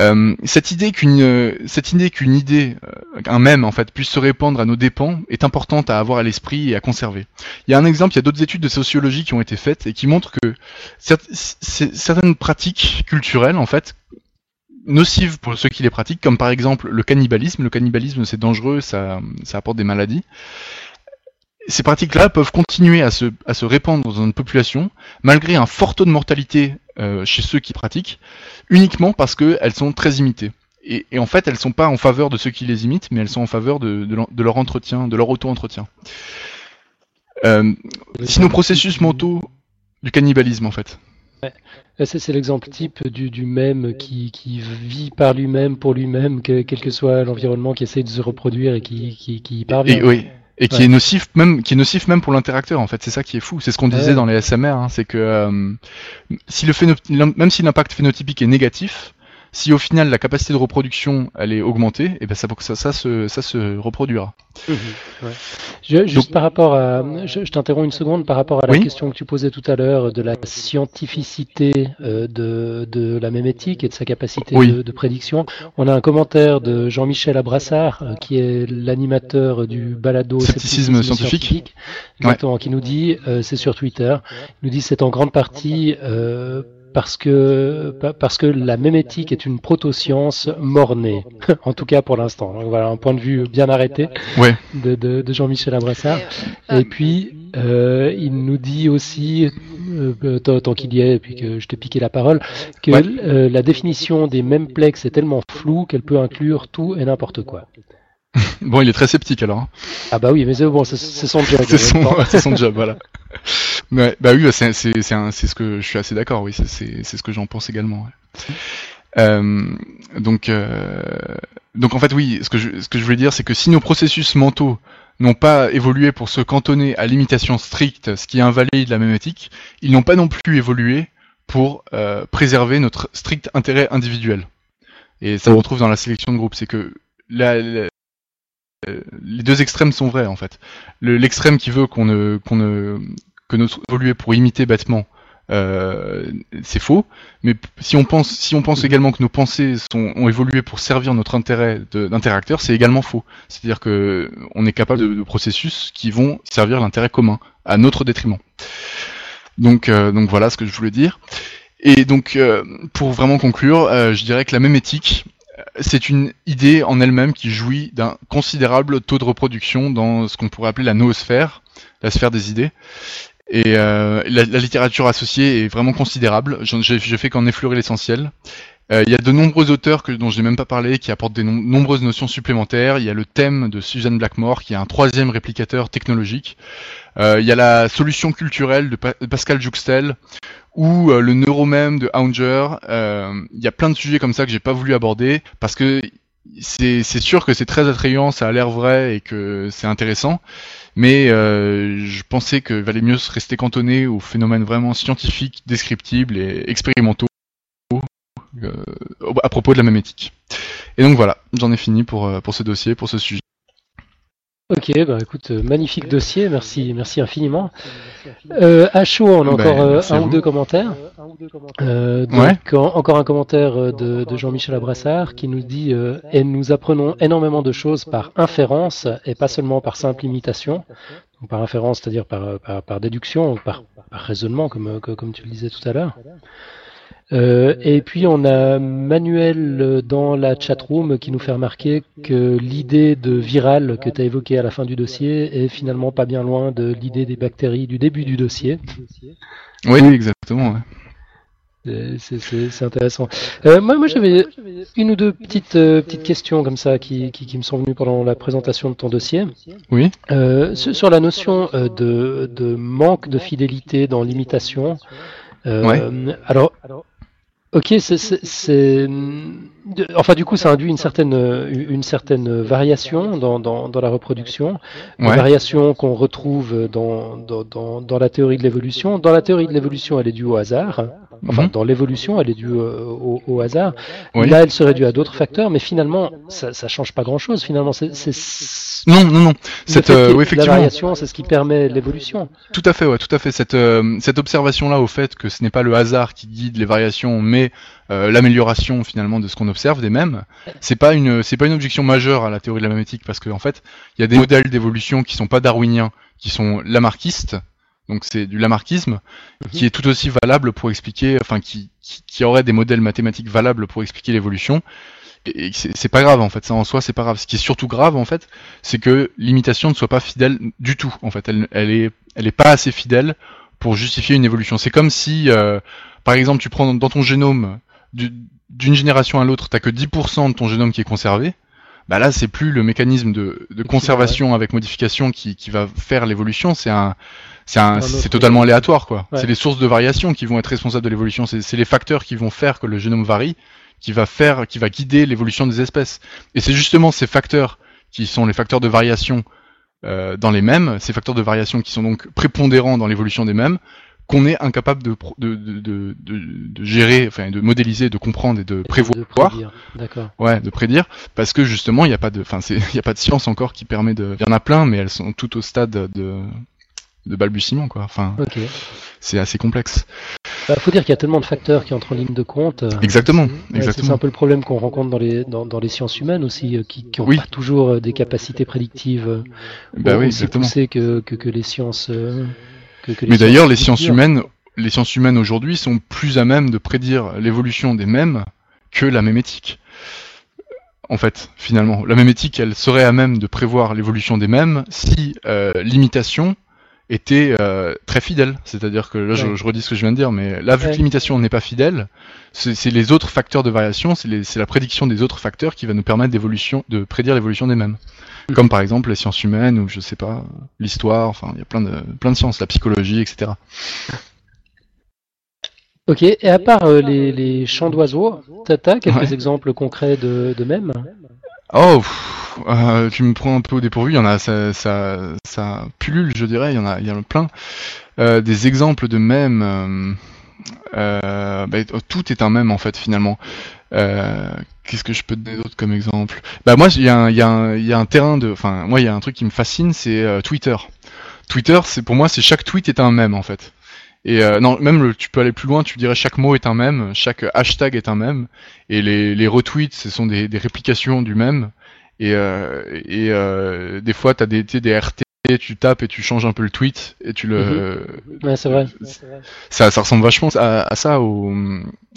Euh, cette idée qu'une euh, cette idée qu'une idée, euh, un mème en fait, puisse se répandre à nos dépens est importante à avoir à l'esprit et à conserver. Il y a un exemple, il y a d'autres études de sociologie qui ont été faites et qui montrent que certaines pratiques culturelles en fait nocives pour ceux qui les pratiquent, comme par exemple le cannibalisme. Le cannibalisme, c'est dangereux, ça, ça apporte des maladies. Ces pratiques-là peuvent continuer à se, à se répandre dans une population, malgré un fort taux de mortalité euh, chez ceux qui pratiquent, uniquement parce qu'elles sont très imitées. Et, et en fait, elles sont pas en faveur de ceux qui les imitent, mais elles sont en faveur de, de, leur- de leur entretien, de leur auto-entretien. Euh, si nos processus mentaux du cannibalisme, en fait. C'est l'exemple type du, du même qui, qui vit par lui-même, pour lui-même, que, quel que soit l'environnement, qui essaie de se reproduire et qui, qui, qui y parvient. Et, oui. Et qui est nocif même, qui est nocif même pour l'interacteur en fait. C'est ça qui est fou. C'est ce qu'on disait dans les SMR. Hein, c'est que euh, si le même si l'impact phénotypique est négatif, si au final la capacité de reproduction elle est augmentée, et eh ben ça, ça, ça, se, ça se reproduira. Mhm, je, juste par rapport à, je, t'interromps une seconde par rapport à la question que tu posais tout à l'heure de la scientificité euh, de, de la mémétique et de sa capacité de, prédiction. On a un commentaire de Jean-Michel Abrassard euh, qui est l'animateur du balado scepticisme, scientifique, qui nous dit, euh, c'est sur Twitter, il nous dit c'est en grande partie parce que, parce que la mémétique est une proto-science mornée, en tout cas pour l'instant. Voilà un point de vue bien arrêté de, de, Jean-Michel Abrassard. Et puis, euh, il nous dit aussi, euh, tant, qu'il y est, et puis que je t'ai piqué la parole, que euh, la définition des memeplex est tellement floue qu'elle peut inclure tout et n'importe quoi. bon, il est très sceptique alors. Hein. Ah bah oui, mais c'est bon, c'est son job. c'est son, son, job, voilà. Mais, bah oui, c'est ce que je suis assez d'accord, oui, c'est ce que j'en pense également. Euh, donc, euh, donc en fait, oui, ce que je, ce que je voulais dire, c'est que si nos processus mentaux n'ont pas évolué pour se cantonner à l'imitation stricte, ce qui invalide la mémétique, ils n'ont pas non plus évolué pour euh, préserver notre strict intérêt individuel. Et ça on retrouve dans la sélection de groupe, c'est que la, les deux extrêmes sont vrais en fait. L'extrême qui veut qu'on ne, qu'on ne, que notre évoluer pour imiter bêtement, euh, c'est faux. Mais si on pense, si on pense également que nos pensées sont, ont évolué pour servir notre intérêt d'interacteur, c'est également faux. C'est-à-dire que on est capable de, processus qui vont servir l'intérêt commun à notre détriment. Donc, euh, donc voilà ce que je voulais dire. Et donc, euh, pour vraiment conclure, je dirais que la même éthique, c'est une idée en elle-même qui jouit d'un considérable taux de reproduction dans ce qu'on pourrait appeler la noosphère, la sphère des idées. Et euh, la, littérature associée est vraiment considérable. J'ai fait qu'en effleurer l'essentiel. Euh, il y a de nombreux auteurs que, dont je n'ai même pas parlé qui apportent de nombreuses notions supplémentaires. Il y a le thème de Suzanne Blackmore qui est un troisième réplicateur technologique. Euh, il y a la solution culturelle de, Pascal Juxtel ou euh, le neuromème de Hounger. Il y a plein de sujets comme ça que j'ai pas voulu aborder parce que c'est sûr que c'est très attrayant, ça a l'air vrai et que c'est intéressant. Mais euh, je pensais que valait mieux se rester cantonné aux phénomènes vraiment scientifiques, descriptibles et expérimentaux euh, à propos de la mémétique. Et donc voilà, j'en ai fini pour, euh, pour ce dossier, pour ce sujet. Ok, bah écoute, euh, magnifique dossier, merci, merci infiniment. Euh, à chaud, on a bah, encore euh, un ou deux commentaires. Euh, donc, encore un commentaire de, de Jean-Michel Abrassard qui nous dit et nous apprenons énormément de choses par inférence et pas seulement par simple imitation. Donc, par inférence, c'est-à-dire par, par, par, déduction, par, par raisonnement, comme, comme tu le disais tout à l'heure. Euh, et puis on a Manuel dans la chatroom qui nous fait remarquer que l'idée de viral que tu as évoqué à la fin du dossier est finalement pas bien loin de l'idée des bactéries du début du dossier. Oui, exactement. C'est intéressant. Euh, moi, moi j'avais une ou deux petites, euh, petites questions comme ça qui, qui, me sont venues pendant la présentation de ton dossier. Oui. sur la notion de, de manque de fidélité dans l'imitation. Ouais. Alors, Ok, c'est, enfin du coup, ça induit une certaine, une certaine variation dans, dans, dans la reproduction, une variation qu'on retrouve dans, dans, dans, la théorie de l'évolution. Dans la théorie de l'évolution, elle est due au hasard. Enfin, mhm. dans l'évolution, elle est due euh, au, au, hasard. Là, elle serait due à d'autres facteurs, mais finalement, ça, ça change pas grand-chose. Finalement, c'est non, non, non. Cette, euh, effectivement. La variation, c'est ce qui permet l'évolution. Tout à fait, ouais, tout à fait. Cette, euh, cette observation-là, au fait que ce n'est pas le hasard qui guide les variations, mais euh, l'amélioration finalement de ce qu'on observe des mêmes, c'est pas une, c'est pas une objection majeure à la théorie de la mathématique parce qu'en en fait, il y a des modèles d'évolution qui sont pas darwiniens, qui sont lamarckistes. Donc c'est du lamarckisme mhm. qui est tout aussi valable pour expliquer, enfin qui, qui, qui aurait des modèles mathématiques valables pour expliquer l'évolution et c'est pas grave en fait, ça en soi c'est pas grave. Ce qui est surtout grave en fait, c'est que l'imitation ne soit pas fidèle du tout. En fait, elle, elle est, elle est pas assez fidèle pour justifier une évolution. C'est comme si, euh, par exemple, tu prends dans ton génome d'une génération à l'autre, t'as que 10% de ton génome qui est conservé. Bah là, c'est plus le mécanisme de, de conservation avec modification qui, qui va faire l'évolution, c'est un, c'est totalement aléatoire quoi. Ouais. C'est les sources de variation qui vont être responsables de l'évolution. C'est les facteurs qui vont faire que le génome varie, qui va faire, qui va guider l'évolution des espèces. Et c'est justement ces facteurs qui sont les facteurs de variation euh, dans les mêmes, ces facteurs de variation qui sont donc prépondérants dans l'évolution des mêmes, qu'on est incapable de, de, de, de, gérer, enfin de modéliser, de comprendre et de De prévoir. prédire. D'accord. Ouais, de prédire, parce que justement, il n'y a pas de, enfin, il a pas de science encore qui permet de. Il y en a plein, mais elles sont toutes au stade de, de balbutiement, quoi. Enfin, c'est assez complexe. Bah, faut dire qu'il y a tellement de facteurs qui entrent en ligne de compte. euh, Exactement, c'est- c'est exactement. un peu le problème qu'on rencontre dans les, dans, dans les sciences humaines aussi, euh, qui n'ont Oui. pas toujours euh, des capacités prédictives Bah oui, aussi poussées que, que, que les sciences. que, que les Mais d'ailleurs, les sciences sciences humaines, les sciences humaines aujourd'hui sont plus à même de prédire l'évolution des mêmes que la mémétique. En fait, finalement, la mémétique, elle serait à même de prévoir l'évolution des mêmes si euh, l'imitation était euh, très fidèle. C'est-à-dire que là, je, Ouais. je redis ce que je viens de dire, mais là, vu Ouais. que l'imitation n'est pas fidèle, c'est les autres facteurs de variation, c'est la prédiction des autres facteurs qui va nous permettre d'évolution, de prédire l'évolution des mêmes. Mhm. Comme par exemple les sciences humaines ou je sais pas, l'histoire, enfin il y a plein de plein de sciences, la psychologie, etc. Ok, et à part euh, les, les chants d'oiseaux, t'as quelques Ouais. exemples concrets de, de mèmes Oh, euh, tu me prends un peu au dépourvu. Il y en a, ça, ça, ça pullule, je dirais. Il y en a, il y a plein. Euh, des exemples de mèmes. euh, bah, tout est un mème en fait finalement. Qu'est-ce que je peux donner d'autre comme exemple? Bah moi, il y, a un- il y, y a un terrain de. Enfin, moi, il y a un truc qui me fascine, c'est Twitter. Twitter, c'est pour moi, c'est chaque tweet est un mème en fait. Et euh, non, même le- tu peux aller plus loin, tu dirais chaque mot est un mème, chaque hashtag est un mème, et les, les retweets, ce sont des, des réplications du mème. Et, euh, et euh, des fois, tu as des, des RT, tu tapes et tu changes un peu le tweet, et tu le. Ouais, c'est vrai. Ça, ça ressemble vachement à, à ça, au,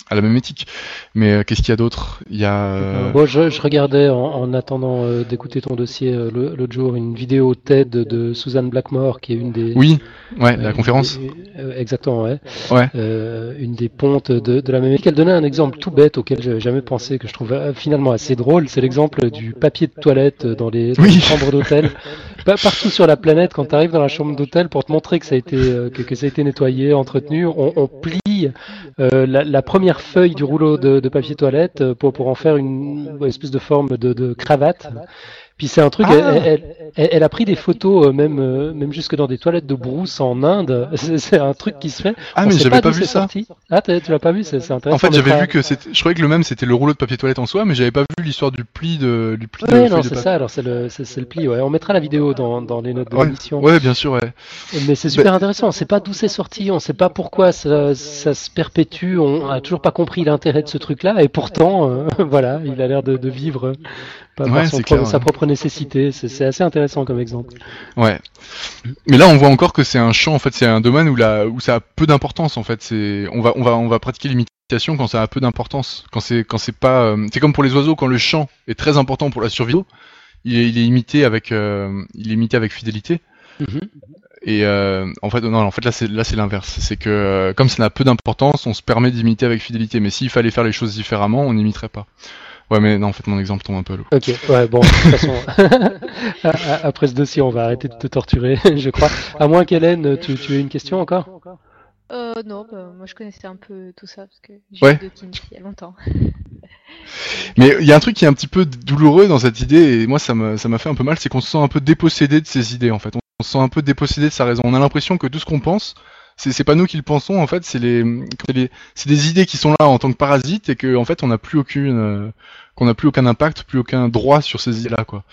à la même éthique. Mais euh, qu'est-ce qu'il y a d'autre? Il y a. euh, Bon, je, je regardais en, en attendant euh, d'écouter ton dossier euh, l'autre jour une vidéo TED de Suzanne Blackmore, qui est une des. Oui, ouais, euh, la conférence. des- euh, exactement, ouais. Ouais. Euh, une des pontes de, de la même. Elle donnait un exemple tout bête auquel j'avais jamais pensé, que je trouve euh, finalement assez drôle. C'est l'exemple du papier de toilette dans les, dans Oui. les chambres d'hôtel. Pa- Partout sur la planète, quand tu arrives dans la chambre d'hôtel pour te montrer que ça a été, euh, que, que ça a été nettoyé, entretenu, on, on plie euh, la, la première feuille du rouleau de, papier toilette euh, pour, en faire une, espèce de forme de cravate. Puis c'est un truc, Ah. elle, elle- elle- elle a pris des photos, euh, même, euh, même jusque dans des toilettes de brousse en Inde. C'est c'est un truc qui se fait. Ah, On mais j'avais pas d'où vu ça. sorti. Ah, tu l'as pas vu, c'est c'est intéressant. En fait, j'avais vu que c'était. Je croyais que le même c'était le rouleau de papier toilette en soi, mais j'avais pas vu l'histoire du pli de du pli de Ouais, non, c'est ça. Alors c'est le, le pli. Ouais, on mettra la vidéo dans, dans les notes de Ouais, l'émission. ouais, bien sûr, ouais. Mais c'est super intéressant. On sait pas d'où c'est sorti. On sait pas pourquoi ça, ça se perpétue. On a toujours pas compris l'intérêt de ce truc-là. Et pourtant, euh, voilà, il a l'air de, de vivre par Ouais, son c'est pro- clair, sa ouais. propre nécessité. C'est assez intéressant comme exemple. Ouais. Mais là, on voit encore que c'est un champ, en fait, c'est un domaine où, la, où ça a peu d'importance, en fait. C'est, on va, on va, on va pratiquer l'imitation quand ça a peu d'importance. Quand c'est, quand c'est pas, euh, c'est comme pour les oiseaux, quand le chant est très important pour la survie, il est, il est imité avec, euh, il est imité avec fidélité. Et euh, en fait, non, en fait là c'est là c'est l'inverse. C'est que euh, comme ça n'a peu d'importance, on se permet d'imiter avec fidélité. Mais s'il fallait faire les choses différemment, on n'imiterait pas. Ouais, mais non, en fait mon exemple tombe un peu à l'eau. Ok, ouais, bon, de toute façon, après ce dossier, on va arrêter de te torturer, je crois. À moins qu'Hélène, tu, tu aies une question encore? Euh, non, bah, moi je connaissais un peu tout ça parce que j'ai Ouais. eu Dawkins il y a longtemps. Mais il y a un truc qui est un petit peu douloureux dans cette idée, et moi ça m'a ça m'a fait un peu mal, c'est qu'on se sent un peu dépossédé de ses idées en fait. On se sent un peu dépossédé de sa raison. On a l'impression que tout ce qu'on pense, c'est pas nous qui le pensons en fait, c'est les c'est les- c'est des idées qui sont là en tant que parasites et que en fait on n'a plus aucune euh, qu'on n'a plus aucun impact, plus aucun droit sur ces idées là quoi.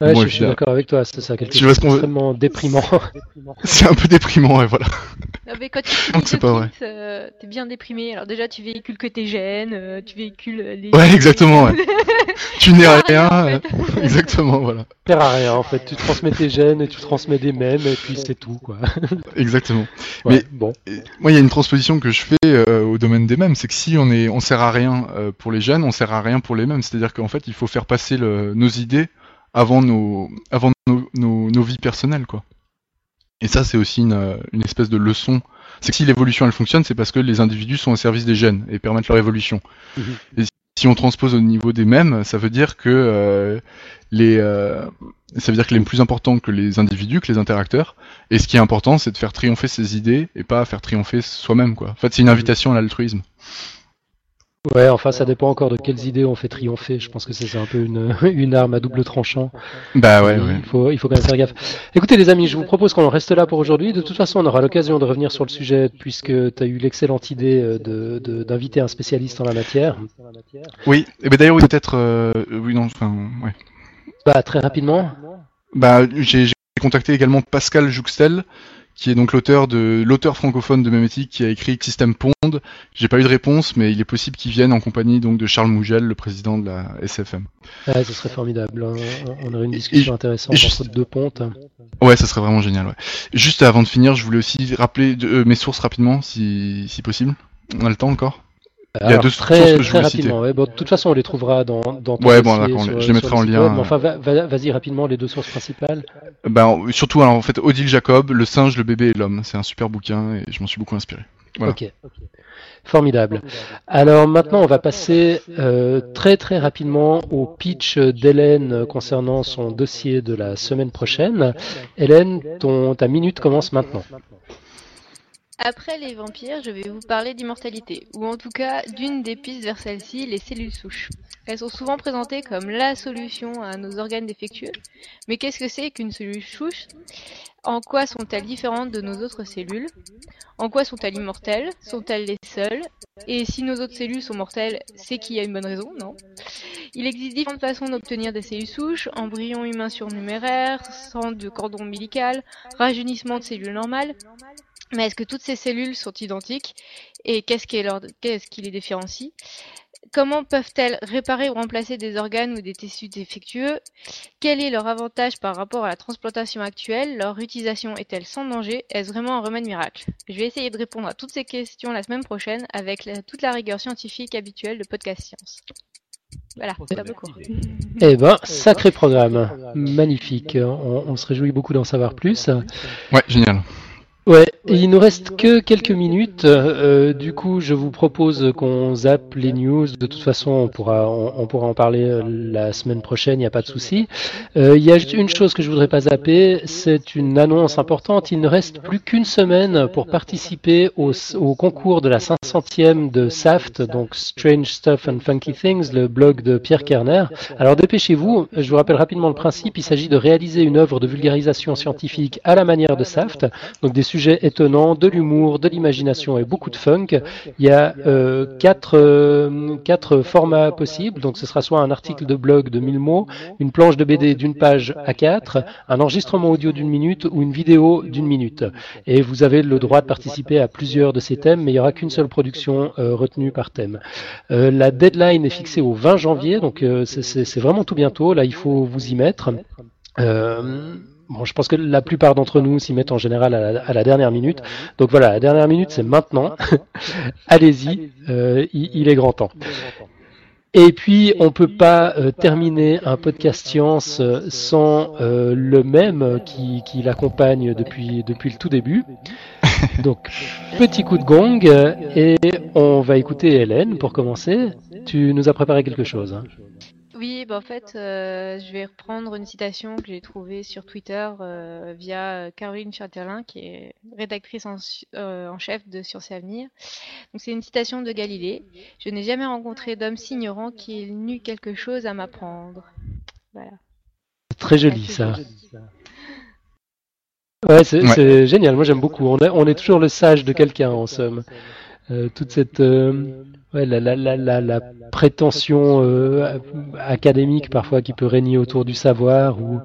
Ouais, je, je suis d'accord avec toi, c'est ça, quelque chose déprimant. C'est un peu déprimant et voilà. Non, mais quand tu c'est pas euh, t'es bien déprimé. Alors déjà, tu véhicules que tes gènes, euh, tu véhicules euh, les... Ouais, exactement, ouais. tu n'es rien. sert à rien, en euh, fait. exactement, voilà. À rien, en fait. Tu transmets tes gènes et tu transmets des mèmes, et puis c'est tout, quoi. Exactement. Ouais, Mais- bon. Et moi, il y a une transposition que je fais euh, au domaine des mêmes, c'est que si on est, on sert à rien euh, pour les jeunes, on sert à rien pour les mêmes. C'est-à-dire qu'en fait, il faut faire passer le- nos idées avant nos, avant nos, nos, nos vies personnelles, quoi. Et ça, c'est aussi une, une espèce de leçon. C'est que si l'évolution elle fonctionne, c'est parce que les individus sont au service des gènes et permettent leur évolution. Mhm. Et si on transpose au niveau des mêmes, ça veut dire que euh, les, euh, ça veut dire que les plus importants que les individus, que les interacteurs. Et ce qui est important, c'est de faire triompher ses idées et pas faire triompher soi-même, quoi. En fait, c'est une invitation à l'altruisme. Ouais, enfin, ça dépend encore de quelles idées on fait triompher. Je pense que c'est un peu une, une arme à double tranchant. Bah ouais, ouais. Il faut, il faut quand même faire gaffe. Écoutez, les amis, je vous propose qu'on en reste là pour aujourd'hui. De toute façon, on aura l'occasion de revenir sur le sujet puisque tu as eu l'excellente idée euh, de, d'inviter un spécialiste en la matière. Oui, et ben d'ailleurs, oui, peut-être, euh, oui, non, enfin, ouais. Bah, très rapidement. Bah, j'ai contacté également Pascal Jouxtel, qui est donc l'auteur de l'auteur francophone de Mémétique qui a écrit System Pond. J'ai pas eu de réponse, mais il est possible qu'il vienne en compagnie donc de Charles Mougel, le président de la SFM. Ouais, ce serait formidable. On aurait une discussion intéressante entre deux pontes. Ouais, ça serait vraiment génial. Ouais. Juste avant de finir, je voulais aussi rappeler de, euh, mes sources rapidement, si, si possible. On a le temps encore? Il y a deux très, sources que je voulais citer. Ouais, bon, de toute façon, on les trouvera dans, dans ton ouais, bon, sur, je les mettrai en lien. Mais enfin, vas-y rapidement les deux sources principales. Ben, surtout, alors, en fait, Odile Jacob, Le singe, le bébé et l'homme. C'est un super bouquin et je m'en suis beaucoup inspiré. Voilà. Ok. Formidable. Alors maintenant, on va passer euh, très très rapidement au pitch d'Hélène concernant son dossier de la semaine prochaine. Hélène, ton, ta minute commence maintenant. Après les vampires, je vais vous parler d'immortalité, ou en tout cas d'une des pistes vers celle-ci, les cellules souches. Elles sont souvent présentées comme la solution à nos organes défectueux, mais qu'est-ce que c'est qu'une cellule souche? En quoi sont-elles différentes de nos autres cellules? En quoi sont-elles immortelles? Sont-elles les seules? Et si nos autres cellules sont mortelles, c'est qu'il y a une bonne raison, non? Il existe différentes façons d'obtenir des cellules souches, embryons humains surnuméraires, sang de cordon ombilical, rajeunissement de cellules normales, mais est-ce que toutes ces cellules sont identiques et qu'est-ce qui, qui, les différencie? Comment peuvent-elles réparer ou remplacer des organes ou des tissus défectueux? Quel est leur avantage par rapport à la transplantation actuelle? Leur utilisation est-elle sans danger? Est-ce vraiment un remède miracle? Je vais essayer de répondre à toutes ces questions la semaine prochaine avec toute la rigueur scientifique habituelle de Podcast Science. Voilà, c'est un peu court. Eh ben, sacré programme. Magnifique. On, on se réjouit beaucoup d'en savoir plus. Ouais, génial. Ouais, il nous reste que quelques minutes. Euh, du coup, je vous propose qu'on zappe les news. De toute façon, on pourra, on, pourra en parler euh, la semaine prochaine, il n'y a pas de souci. Euh, il y a juste une chose que je voudrais pas zapper, c'est une annonce importante. Il ne reste plus qu'une semaine pour participer au, au, concours de la 500e de SAFT, donc Strange Stuff and Funky Things, le blog de Pierre Kerner. Alors dépêchez-vous, je vous rappelle rapidement le principe. Il s'agit de réaliser une œuvre de vulgarisation scientifique à la manière de SAFT, donc des sujets étonnants, de l'humour, de l'imagination et beaucoup de funk. Il y a euh, quatre, euh, quatre formats possibles. Donc ce sera soit un article de blog de 1000 mots, une planche de BD d'une page à quatre, un enregistrement audio d'une minute ou une vidéo d'une minute. Et vous avez le droit de participer à plusieurs de ces thèmes, mais il n'y aura qu'une seule production euh, retenue par thème. La deadline est fixée au 20 janvier, donc c'est vraiment tout bientôt. Là, il faut vous y mettre. Bon, je pense que la plupart d'entre nous s'y mettent en général à la, dernière minute. Donc voilà, la dernière minute, c'est maintenant. Allez-y, euh, il, est grand temps. Et puis, on peut pas euh, terminer un podcast science euh, sans le même qui, qui l'accompagne depuis, depuis le tout début. Donc, petit coup de gong, et on va écouter Hélène pour commencer. Tu nous as préparé quelque chose. Hein. Oui, bah en fait, euh, je vais reprendre une citation que j'ai trouvée sur Twitter euh, via Caroline Chatterlin, qui est rédactrice en, euh, en chef de Sciences et Avenir. Donc c'est une citation de Galilée. Je n'ai jamais rencontré d'homme si ignorant qu'il n'eût quelque chose à m'apprendre. Voilà. Très joli ça. Ouais, c'est génial. Moi j'aime beaucoup. On est, on est toujours le sage de quelqu'un en somme. toute cette la, prétention euh, académique parfois qui peut régner autour du savoir ou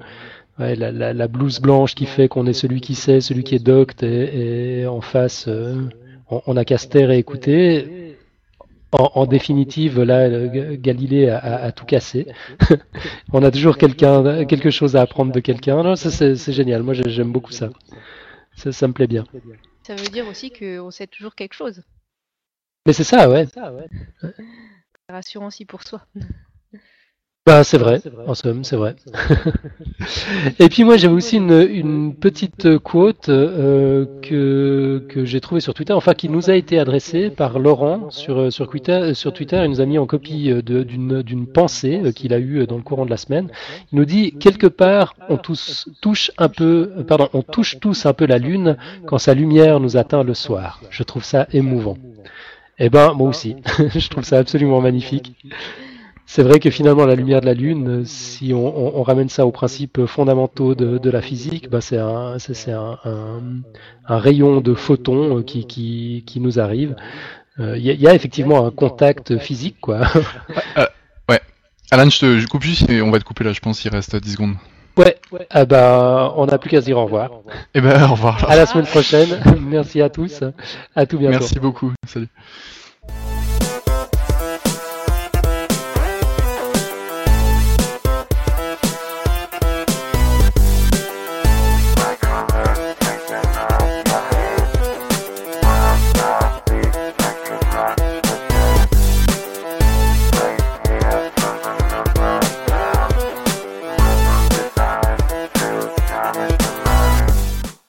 la, blouse blanche qui fait qu'on est celui qui sait, celui qui est docte et, en face euh, on, a qu'à se taire et écouter. En, définitive, là, Galilée a, tout cassé. on a toujours quelque chose à apprendre de quelqu'un. C'est génial. Moi, j'aime beaucoup ça. ça. Ça me plaît bien. Ça veut dire aussi qu'on sait toujours quelque chose. Mais c'est ça, ouais. C'est rassurant aussi pour toi. Bah c'est vrai, en somme, c'est vrai. Et puis moi j'avais aussi une, une petite quote euh, que, que j'ai trouvée sur Twitter, enfin qui nous a été adressée par Laurent sur, sur, Twitter, sur Twitter. Il nous a mis en copie d'une d'une pensée euh, qu'il a eue dans le courant de la semaine. Il nous dit quelque part on tous, touche un peu, euh, pardon, on touche tous un peu la lune quand sa lumière nous atteint le soir. Je trouve ça émouvant. Eh ben moi aussi, je trouve ça absolument magnifique. C'est vrai que finalement la lumière de la Lune, euh, si on, on- on ramène ça aux principes fondamentaux de, de la physique, bah c'est un, c'est c'est un, un- un rayon de photons euh, qui, qui, qui nous arrive. Euh, Il y, a- il y a effectivement un contact physique, quoi. Alan, je te je coupe juste et on va te couper là, je pense, il reste 10 secondes. Ouais, ah bah, on n'a plus qu'à se dire au revoir. Eh ben, au revoir. alors. À la semaine prochaine. Merci à tous. À tout bientôt. Merci beaucoup. Salut.